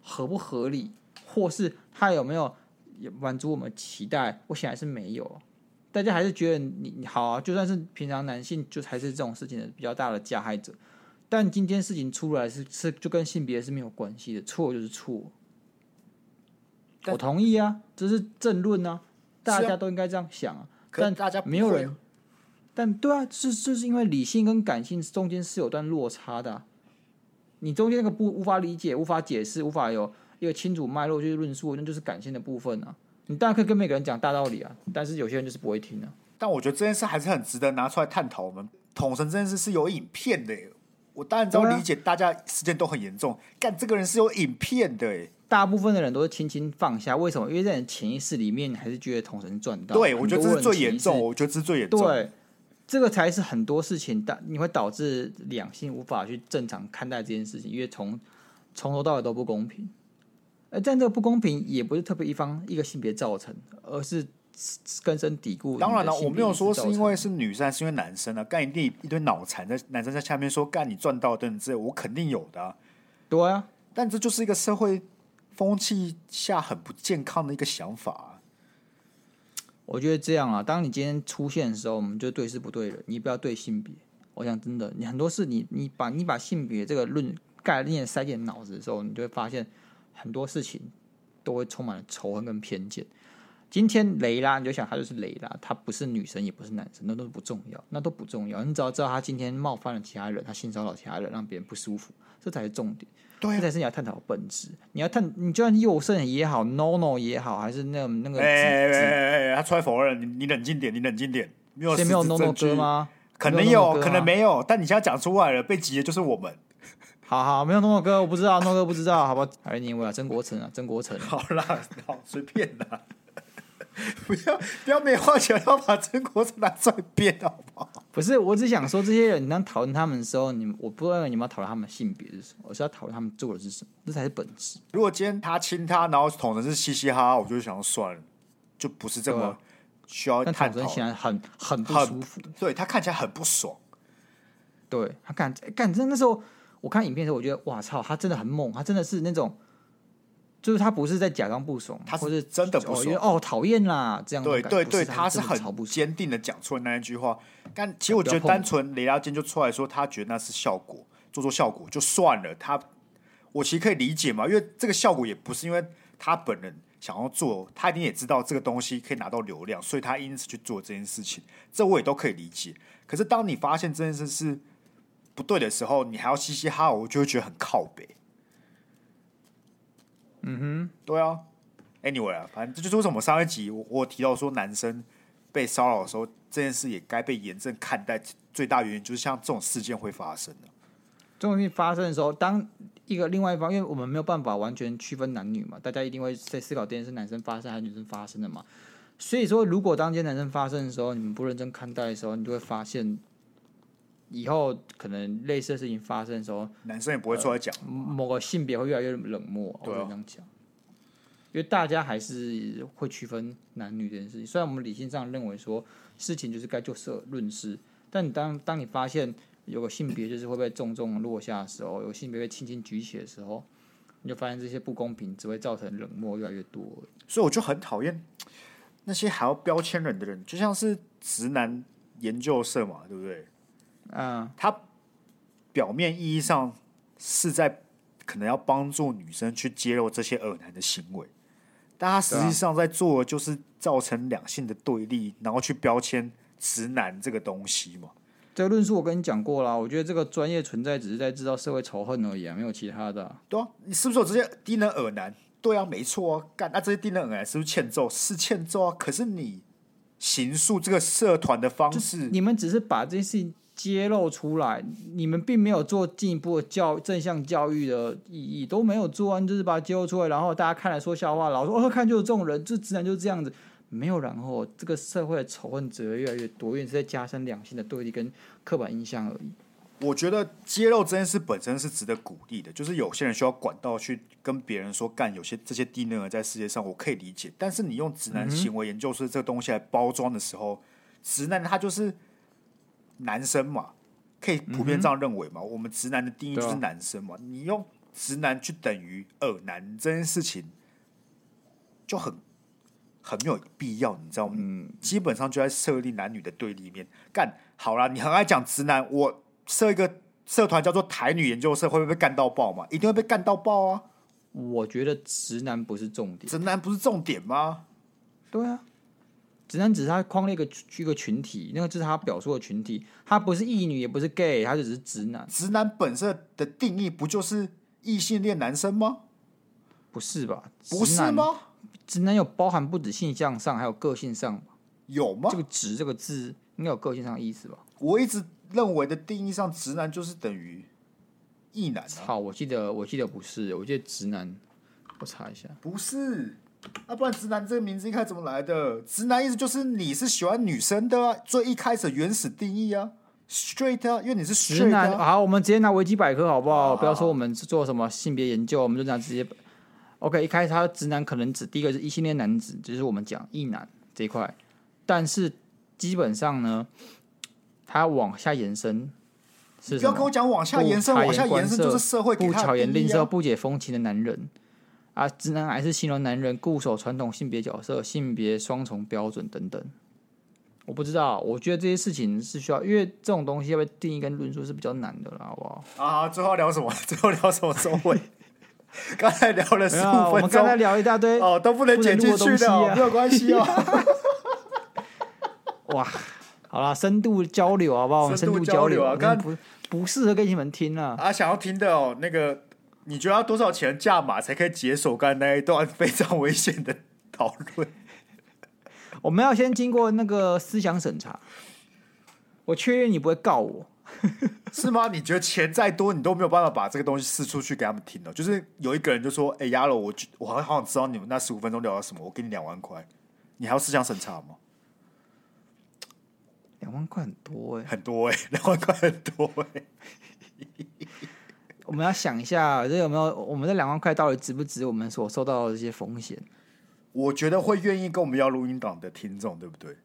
合不合理，或是他有没有。也满足我们期待，我想还是没有。大家还是觉得你你好啊，就算是平常男性，就还是这种事情的比较大的加害者。但今天事情出来是是就跟性别是没有关系的，错就是错。我同意啊，这是正论啊，大家都应该这样想啊。但大家没有人，但对啊，是就是因为理性跟感性中间是有段落差的啊。你中间那个不无法理解、无法解释、无法有。一个清楚脉络就是论述，那就是感性的部分啊。你当然可以跟每个人讲大道理啊，但是有些人就是不会听啊。但我觉得这件事还是很值得拿出来探讨。我们统神这件事是有影片的，我当然知道理解大家事件都很严重，干这个人是有影片的。大部分的人都是轻轻放下，为什么？因为在人潜意识里面还是觉得统神赚到。对，我觉得这是最严重，我觉得这是最严重。对，这个才是很多事情导你会导致两性无法去正常看待这件事情，因为从从头到尾都不公平。但这个不公平也不是特别一方一个性别造成，而是根深蒂固。当然了，我没有说是因为是女生，是因为男生啊，干一定一堆脑残在男生在下面说干你赚到等之类，我肯定有的啊。对啊，但这就是一个社会风气下很不健康的一个想法啊。我觉得这样啊，当你今天出现的时候，我们就对事不对人，你不要对性别。我想真的，你很多事你你把你把性别这个论概念塞进脑子的时候，你就会发现。很多事情都会充满了仇恨跟偏见。今天雷拉，你就想他就是雷拉，他不是女生也不是男生，那都不重要，那都不重要。你只要知道他今天冒犯了其他人，他性骚扰其他人，让别人不舒服，这才是重点。对、啊，这才是你要探讨的本质。你要探，你就算右肾也好，no no 也好，还是那个那个……哎哎哎哎，他出来否认，你你冷静点，你冷静点。没有，没有 no no 哥吗？可能有，可能没有，但你现在讲出来了，被挤的就是我们。好好，没有诺诺哥，我不知道，诺哥不知道，好吧？还是你我啊？曾国成啊，曾国成。好啦，好随便啦，[LAUGHS] 不要不要没话讲，要把曾国成拿出来编，好不好？不是，我只想说，这些人你当讨论他们的时候，你我不认为你们要讨论他们性别是什么，我是要讨论他们做的是什么，这才是本质。如果今天他亲他，然后捅的是嘻嘻哈哈，我就想算了，就不是这么需要探讨。显然很很不舒服，对他看起来很不爽，对他感感真那时候。我看影片的时候，我觉得哇操，他真的很猛，他真的是那种，就是他不是在假装不爽，他是真的不爽哦，讨厌啦这样。对对对，他是很坚定的讲出了那一句话。但其实我觉得，单纯雷拉坚就出来说，他觉得那是效果，做做效果就算了。他我其实可以理解嘛，因为这个效果也不是因为他本人想要做，他一定也知道这个东西可以拿到流量，所以他因此去做这件事情，这我也都可以理解。可是当你发现这件事是。不对的时候，你还要嘻嘻哈哈，我就会觉得很靠北。嗯哼，对啊。Anyway 啊，反正这就是为什么上一集我我提到说男生被骚扰的时候，这件事也该被严正看待。最大原因就是像这种事件会发生的。这种事情发生的时候，当一个另外一方，因为我们没有办法完全区分男女嘛，大家一定会在思考这件事男生发生还是女生发生的嘛。所以说，如果当天男生发生的时候，你们不认真看待的时候，你就会发现。以后可能类似的事情发生的时候，男生也不会出来讲、呃，某个性别会越来越冷漠。我会这样讲，因为大家还是会区分男女这件事情。虽然我们理性上认为说事情就是该就事论事，但你当当你发现有个性别就是会被重重落下的时候，有性别被轻轻举起的时候，你就发现这些不公平只会造成冷漠越来越多。所以我就很讨厌那些还要标签人的人，就像是直男研究社嘛，对不对？嗯，他表面意义上是在可能要帮助女生去揭露这些恶男的行为，但他实际上在做的就是造成两性的对立，然后去标签直男这个东西嘛。这个论述我跟你讲过了，我觉得这个专业存在只是在制造社会仇恨而已啊，没有其他的啊。对啊，你是不是有这些低能耳男？对啊，没错啊，干，那这些低能耳男是不是欠揍？是欠揍啊，可是你形塑这个社团的方式。你们只是把这件事情揭露出来，你们并没有做进一步的教正向教育的意义都没有做，你就是把它揭露出来，然后大家看来说笑话，老说哦，看就是这种人，就直男就是这样子，没有然后，这个社会的仇恨只会越来越多，因为是在加深两性的对立跟刻板印象而已。我觉得揭露这件事本身是值得鼓励的，就是有些人需要管道去跟别人说干，有些这些低能儿在世界上，我可以理解。但是你用直男行为研究室这个东西来包装的时候，直男他就是男生嘛，可以普遍这样认为嘛？嗯、我们直男的定义就是男生嘛？你用直男去等于二男这件事情就很很没有必要，你知道吗？嗯、基本上就在设立男女的对立面。干好了，你很爱讲直男，我。设一个社团叫做台女研究社，会不会被干到爆嘛？一定会被干到爆啊！我觉得直男不是重点，直男不是重点吗？对啊，直男只是他框了一个一个群体，那个就是他表述的群体，他不是异女，也不是 gay，他就只是直男。直男本身的定义不就是异性恋男生吗？不是吧？不是吗？直男有包含不止性向上，还有个性上，有吗？这个“直”这个字应该有个性上的意思吧？我一直。认为的定义上，直男就是等于异男。好，我记得，我记得不是，我记得直男，我查一下，不是。啊，不然直男这个名字一开始怎么来的？直男意思就是你是喜欢女生的啊，最一开始原始定义啊，straight 啊，因为你是。直男。好，我们直接拿维基百科好不好？不要说我们是做什么性别研究，我们就这样直接。OK，一开始他直男可能指第一个是异性恋男子，就是我们讲异男这一块，但是基本上呢。他往下延伸是？不要跟我讲往下延伸，往下延伸就是社会。不巧言令色、不解风情的男人啊，直男癌是形容男人固守传统性别角色、性别双重标准等等。我不知道，我觉得这些事情是需要，因为这种东西要被定义跟论述是比较难的啦，好不好？啊，最后聊什么？[LAUGHS] 最后聊什么收尾？[LAUGHS] 刚才聊了十五分钟，我们刚才聊一大堆哦，都不能剪进去的，啊，没有关系哦。[LAUGHS] 哇！好啦，深度交流好不好？深度交流啊，刚不不适合给你们听啊。啊，想要听的哦，那个你觉得要多少钱价码才可以解锁刚才那一段非常危险的讨论？[LAUGHS] 我们要先经过那个思想审查，我确认你不会告我，[LAUGHS] 是吗？你觉得钱再多，你都没有办法把这个东西试出去给他们听的？就是有一个人就说：“哎、欸，鸭肉，我我好想知道你们那十五分钟聊了什么，我给你两万块，你还要思想审查吗？”两万块很多哎、欸，很多哎、欸，两万块很多哎、欸。我们要想一下，这有没有？我们这两万块到底值不值？我们所受到的这些风险？我觉得会愿意跟我们要录音档的听众，对不对？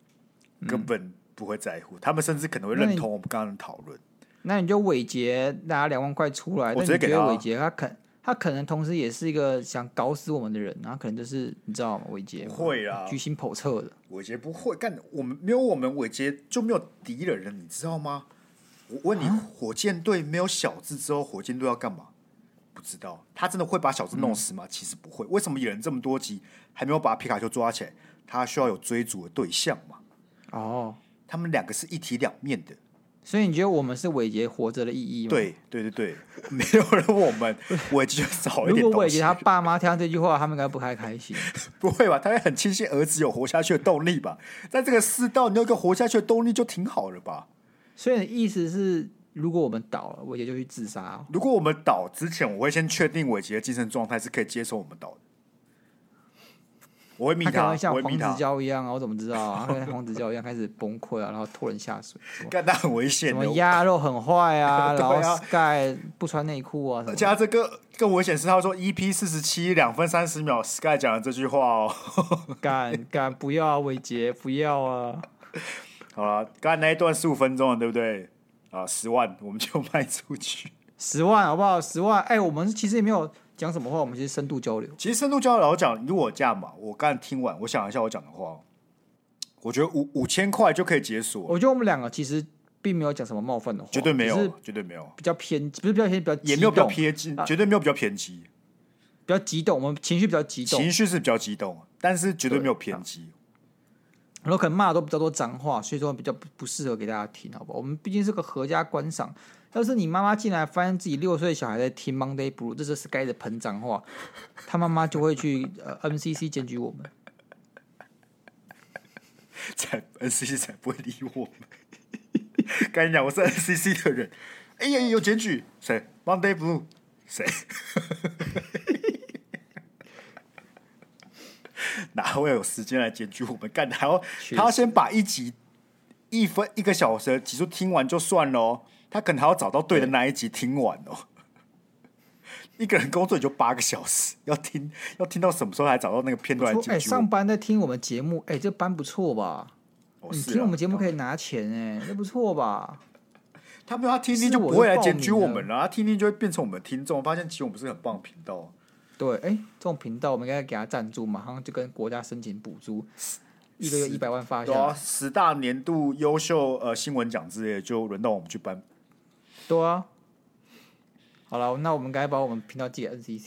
根本不会在乎，嗯、他们甚至可能会认同我们刚刚的讨论。那你就伟杰拿两万块出来，我直接给伟杰，他肯。他可能同时也是一个想搞死我们的人，然后可能就是你知道吗？伟杰会啊，居心叵测的。伟杰不会干，我们没有我们伟杰就没有敌人了，你知道吗？我问你，啊、火箭队没有小智之后，火箭队要干嘛？不知道。他真的会把小智弄死吗？嗯、其实不会。为什么演这么多集还没有把皮卡丘抓起来？他需要有追逐的对象嘛？哦，他们两个是一体两面的。所以你觉得我们是伟杰活着的意义吗？对对对对，[LAUGHS] 没有人我们 [LAUGHS] 伟杰就少一点。如果伟杰他爸妈听到这句话，他们应该不太开心。[LAUGHS] 不会吧？他会很庆幸儿子有活下去的动力吧？在这个世道，你有一个活下去的动力就挺好了吧？所以你意思是，如果我们倒了，伟杰就去自杀哦？如果我们倒之前，我会先确定伟杰的精神状态是可以接受我们倒的。我会密他，像黄子佼一样啊，我怎么知道啊？他 [LAUGHS] 跟黄子佼一样开始崩溃啊，然后拖人下水，干他很危险。什么鸭肉很坏 [LAUGHS] 啊，然后 Sky 不穿内裤啊，而且他这个更危险是，他说 EP 四十七两分三十秒，Sky 讲了这句话哦，[LAUGHS] 干干不要啊，伟杰不要啊。好了，刚才那一段十五分钟了，对不对？啊，十万我们就卖出去，十万好不好？十万，哎，我们其实也没有。讲什么话？我们其实深度交流。其实深度交流，我讲以我价嘛，我刚才听完，我想一下我讲的话，我觉得五五千块就可以解锁。我觉得我们两个其实并没有讲什么冒犯的话，绝对没有，绝对没有，比较偏，不是比较偏，比较也没有比较偏激，绝对没有比较偏激，比较激动。我们情绪比较激动，情绪是比较激动，但是绝对没有偏激。然后可能骂的都比较多脏话，所以说比较不不适合给大家听，好不好？我们毕竟是个合家观赏。要是你妈妈进来发现自己六岁小孩在听 Monday Blue，这是该的喷脏话，他妈妈就会去呃 NCC [LAUGHS] 检举我们。才 NCC 才不会理我们。跟你讲，我是 NCC 的人。哎呀，有检举谁？Monday Blue 谁？[LAUGHS] [LAUGHS] 哪会有时间来检举我们？干还要他要先把一集一分一个小时的集数听完就算了，他可能还要找到对的那一集听完哦。[LAUGHS] 一个人工作也就八个小时，要听要听到什么时候才找到那个片段来解决？上班在听我们节目，哎，这班不错吧？你听我们节目可以拿钱，哎，这不错吧？他没有他听听就不会来检举我们了，他听听就会变成我们听众。发现其实我们是很棒的频道。对，哎，这种频道我们应该给他赞助，马上就跟国家申请补助，一个月一百万发下来。十大年度优秀呃新闻奖之类的，就轮到我们去颁。对啊。好了，那我们该把我们频道寄给 NCC。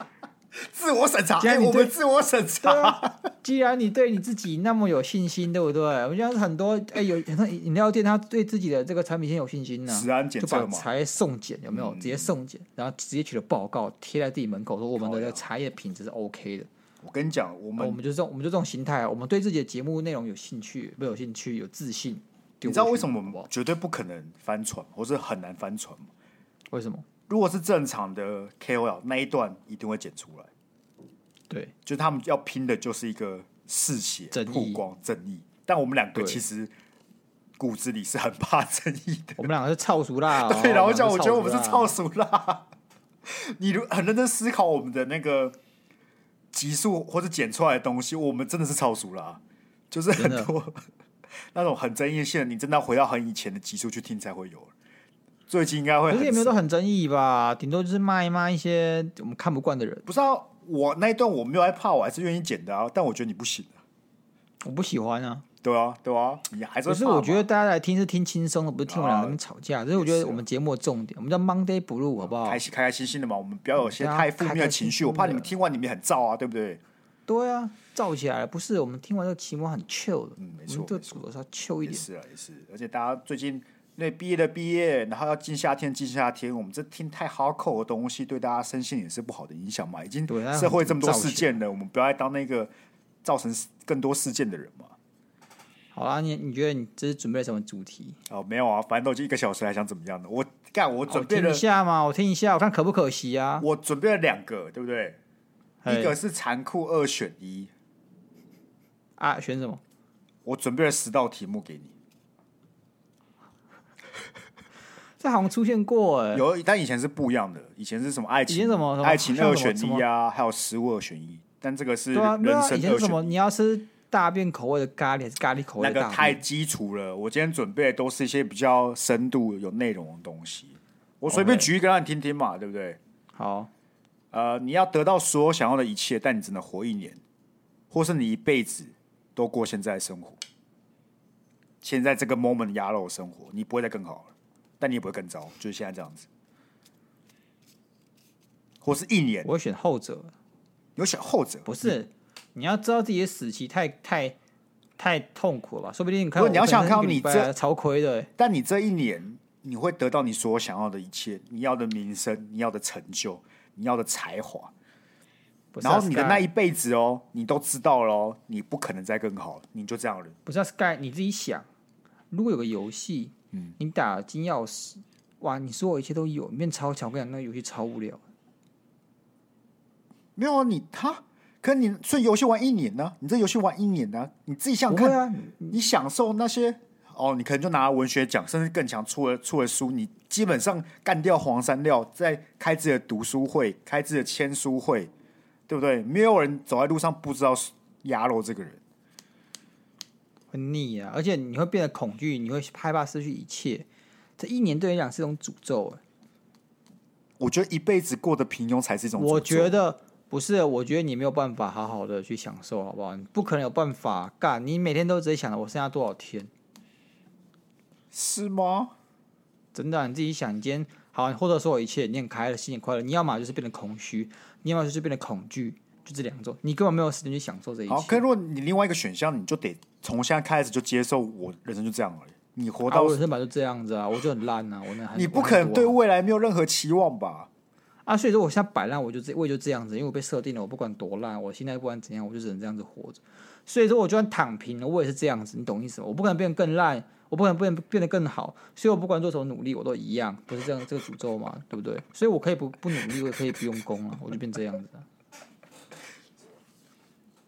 [LAUGHS] 自我审查，哎，我们自我审查、啊。既然你对你自己那么有信心，对不对？我觉得很多哎，有很多饮料店，他对自己的这个产品先有信心呢、啊，就把茶叶送检，有没有？嗯、直接送检，然后直接取了报告贴在自己门口，说我们的这个茶叶品质是 OK 的。我跟你讲，我们我们就是这种，我们就这种心态，我们对自己的节目内容有兴趣，没有兴趣，有自信。你知道为什么我们绝对不可能翻船，或是很难翻船吗？为什么？如果是正常的 KOL 那一段一定会剪出来。对，就他们要拼的就是一个嗜血、曝光、正义。但我们两个其实骨子里是很怕正义的。我们两个是超熟辣。[LAUGHS] 对，然后讲，我觉得我们是超熟辣。[LAUGHS] 你如很认真思考我们的那个集数或者剪出来的东西，我们真的是超熟辣，就是很多。[LAUGHS] 那种很争议性的，你真的要回到很以前的集数去听才会有。最近应该会，可是也没有都很争议吧？顶多就是骂一骂一些我们看不惯的人。不知道我那一段我没有害怕，我还是愿意剪的啊。但我觉得你不行啊，我不喜欢啊。对啊，对啊，你还是。可是我觉得大家来听是听轻松的，不是听我们两个人吵架。这、啊、是我觉得我们节目的重点，我们叫 Monday Blue，好不好？开心开开心心的嘛，我们不要有些太负面的情绪。我怕你们听完你们很燥啊，对不对？对啊，燥起来了。不是我们听完这个期末很 chill 的，嗯，没错，这个主的是要 chill 一点。是啊，也是。而且大家最近那毕业的毕业，然后要进夏天，进夏天，我们这听太 hardcore 的东西，对大家身心也是不好的影响嘛。已经社会这么多事件了，我们不要再当那个造成更多事件的人嘛。好啦，你你觉得你这是准备了什么主题？哦，没有啊，反正都就一个小时，还想怎么样的？我干，我准备了、哦、一下嘛，我听一下，我看可不可惜啊？我准备了两个，对不对？一个是残酷二选一。啊，选什么？我准备了十道题目给你。这好像出现过哎，有，但以前是不一样的。以前是什么爱情？什么？爱情二选一啊，还有食物二选一。但这个是人生二选一。啊、以前什么？你要吃大便口味的咖喱，还是咖喱口味的？那个太基础了。我今天准备的都是一些比较深度、有内容的东西。我随便举一个让你听听嘛，对不对？好。呃，你要得到所有想要的一切，但你只能活一年，或是你一辈子。都过现在的生活，现在这个 moment 鸭肉生活，你不会再更好了，但你也不会更糟，就是现在这样子，或是一年，我会选后者，有选后者，不是？你要知道自己的死期太太太痛苦了吧？说不定你看，不，你要想看你这超亏的，但你这一年你会得到你所想要的一切，你要的名声，你要的成就，你要的才华。然后你的那一辈子哦，你都知道了，你不可能再更好，你就这样了。不是 Sky，你自己想，如果有个游戏，嗯，你打金钥匙，哇，你所有一切都有，你变超强，我跟你讲，那个游戏超无聊。没有啊，你他，可你这游戏玩一年呢？你这游戏玩一年呢？你自己想看啊，你享受那些哦，你可能就拿文学奖，甚至更强，出了出了书，你基本上干掉黄山料，在开自己的读书会，开自己的签书会。对不对？没有人走在路上不知道鸭肉这个人，很腻啊！而且你会变得恐惧，你会害怕失去一切。这一年对你讲是一种诅咒。我觉得一辈子过得平庸才是一种诅咒。我觉得不是，我觉得你没有办法好好的去享受，好不好？你不可能有办法干。你每天都只想着我剩下多少天，是吗？真的，你自己想，你今天好，或者说我一切，你很开了，心你快乐。你要么就是变得空虚。你要么就是变得恐惧，就这两种，你根本没有时间去享受这一切。好，可是如果你另外一个选项，你就得从现在开始就接受我人生就这样而已。你活到、啊、我人生本来就这样子啊，我就很烂啊，我那你不可能对未来没有任何期望吧？啊，所以说我现在摆烂，我就这我也就这样子，因为我被设定了，我不管多烂，我现在不管怎样，我就只能这样子活着。所以说，我就算躺平了，我也是这样子，你懂意思吗？我不可能变得更烂，我不可能变变得更好，所以我不管做什么努力，我都一样，不是这样这个诅咒嘛，对不对？所以我可以不不努力，我也可以不用功啊，我就变这样子。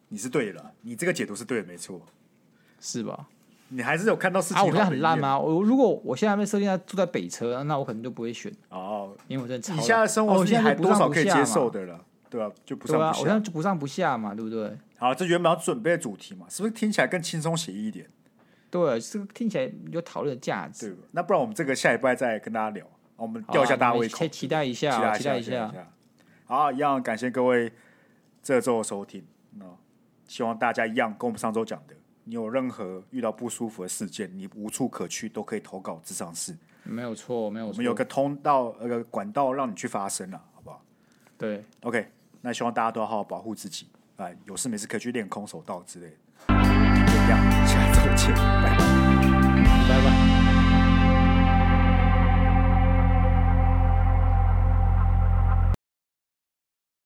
你是对了，你这个解读是对的，没错，是吧？你还是有看到事情。啊，我现在很烂吗？我如果我现在被设定在住在北车，那我可能就不会选哦，因为我真的。你现在生活你还多少可以接受的了，对吧？就不上不下。我现在就不上不下嘛，对不对？好，这原本要准备的主题嘛，是不是听起来更轻松写意一点？对，这个听起来有讨论的价值。对，那不然我们这个下一拜再跟大家聊，我们吊一下大家胃口，可以期待一下，期待一下。好，一样感谢各位这周的收听，希望大家一样跟我们上周讲的。你有任何遇到不舒服的事件，你无处可去，都可以投稿咨商室。没有错，没有错。我们有个通道，那个管道让你去发声了，好不好？对，OK。那希望大家都要好好保护自己，啊，有事没事可以去练空手道之类的。就这样，下周见，拜拜。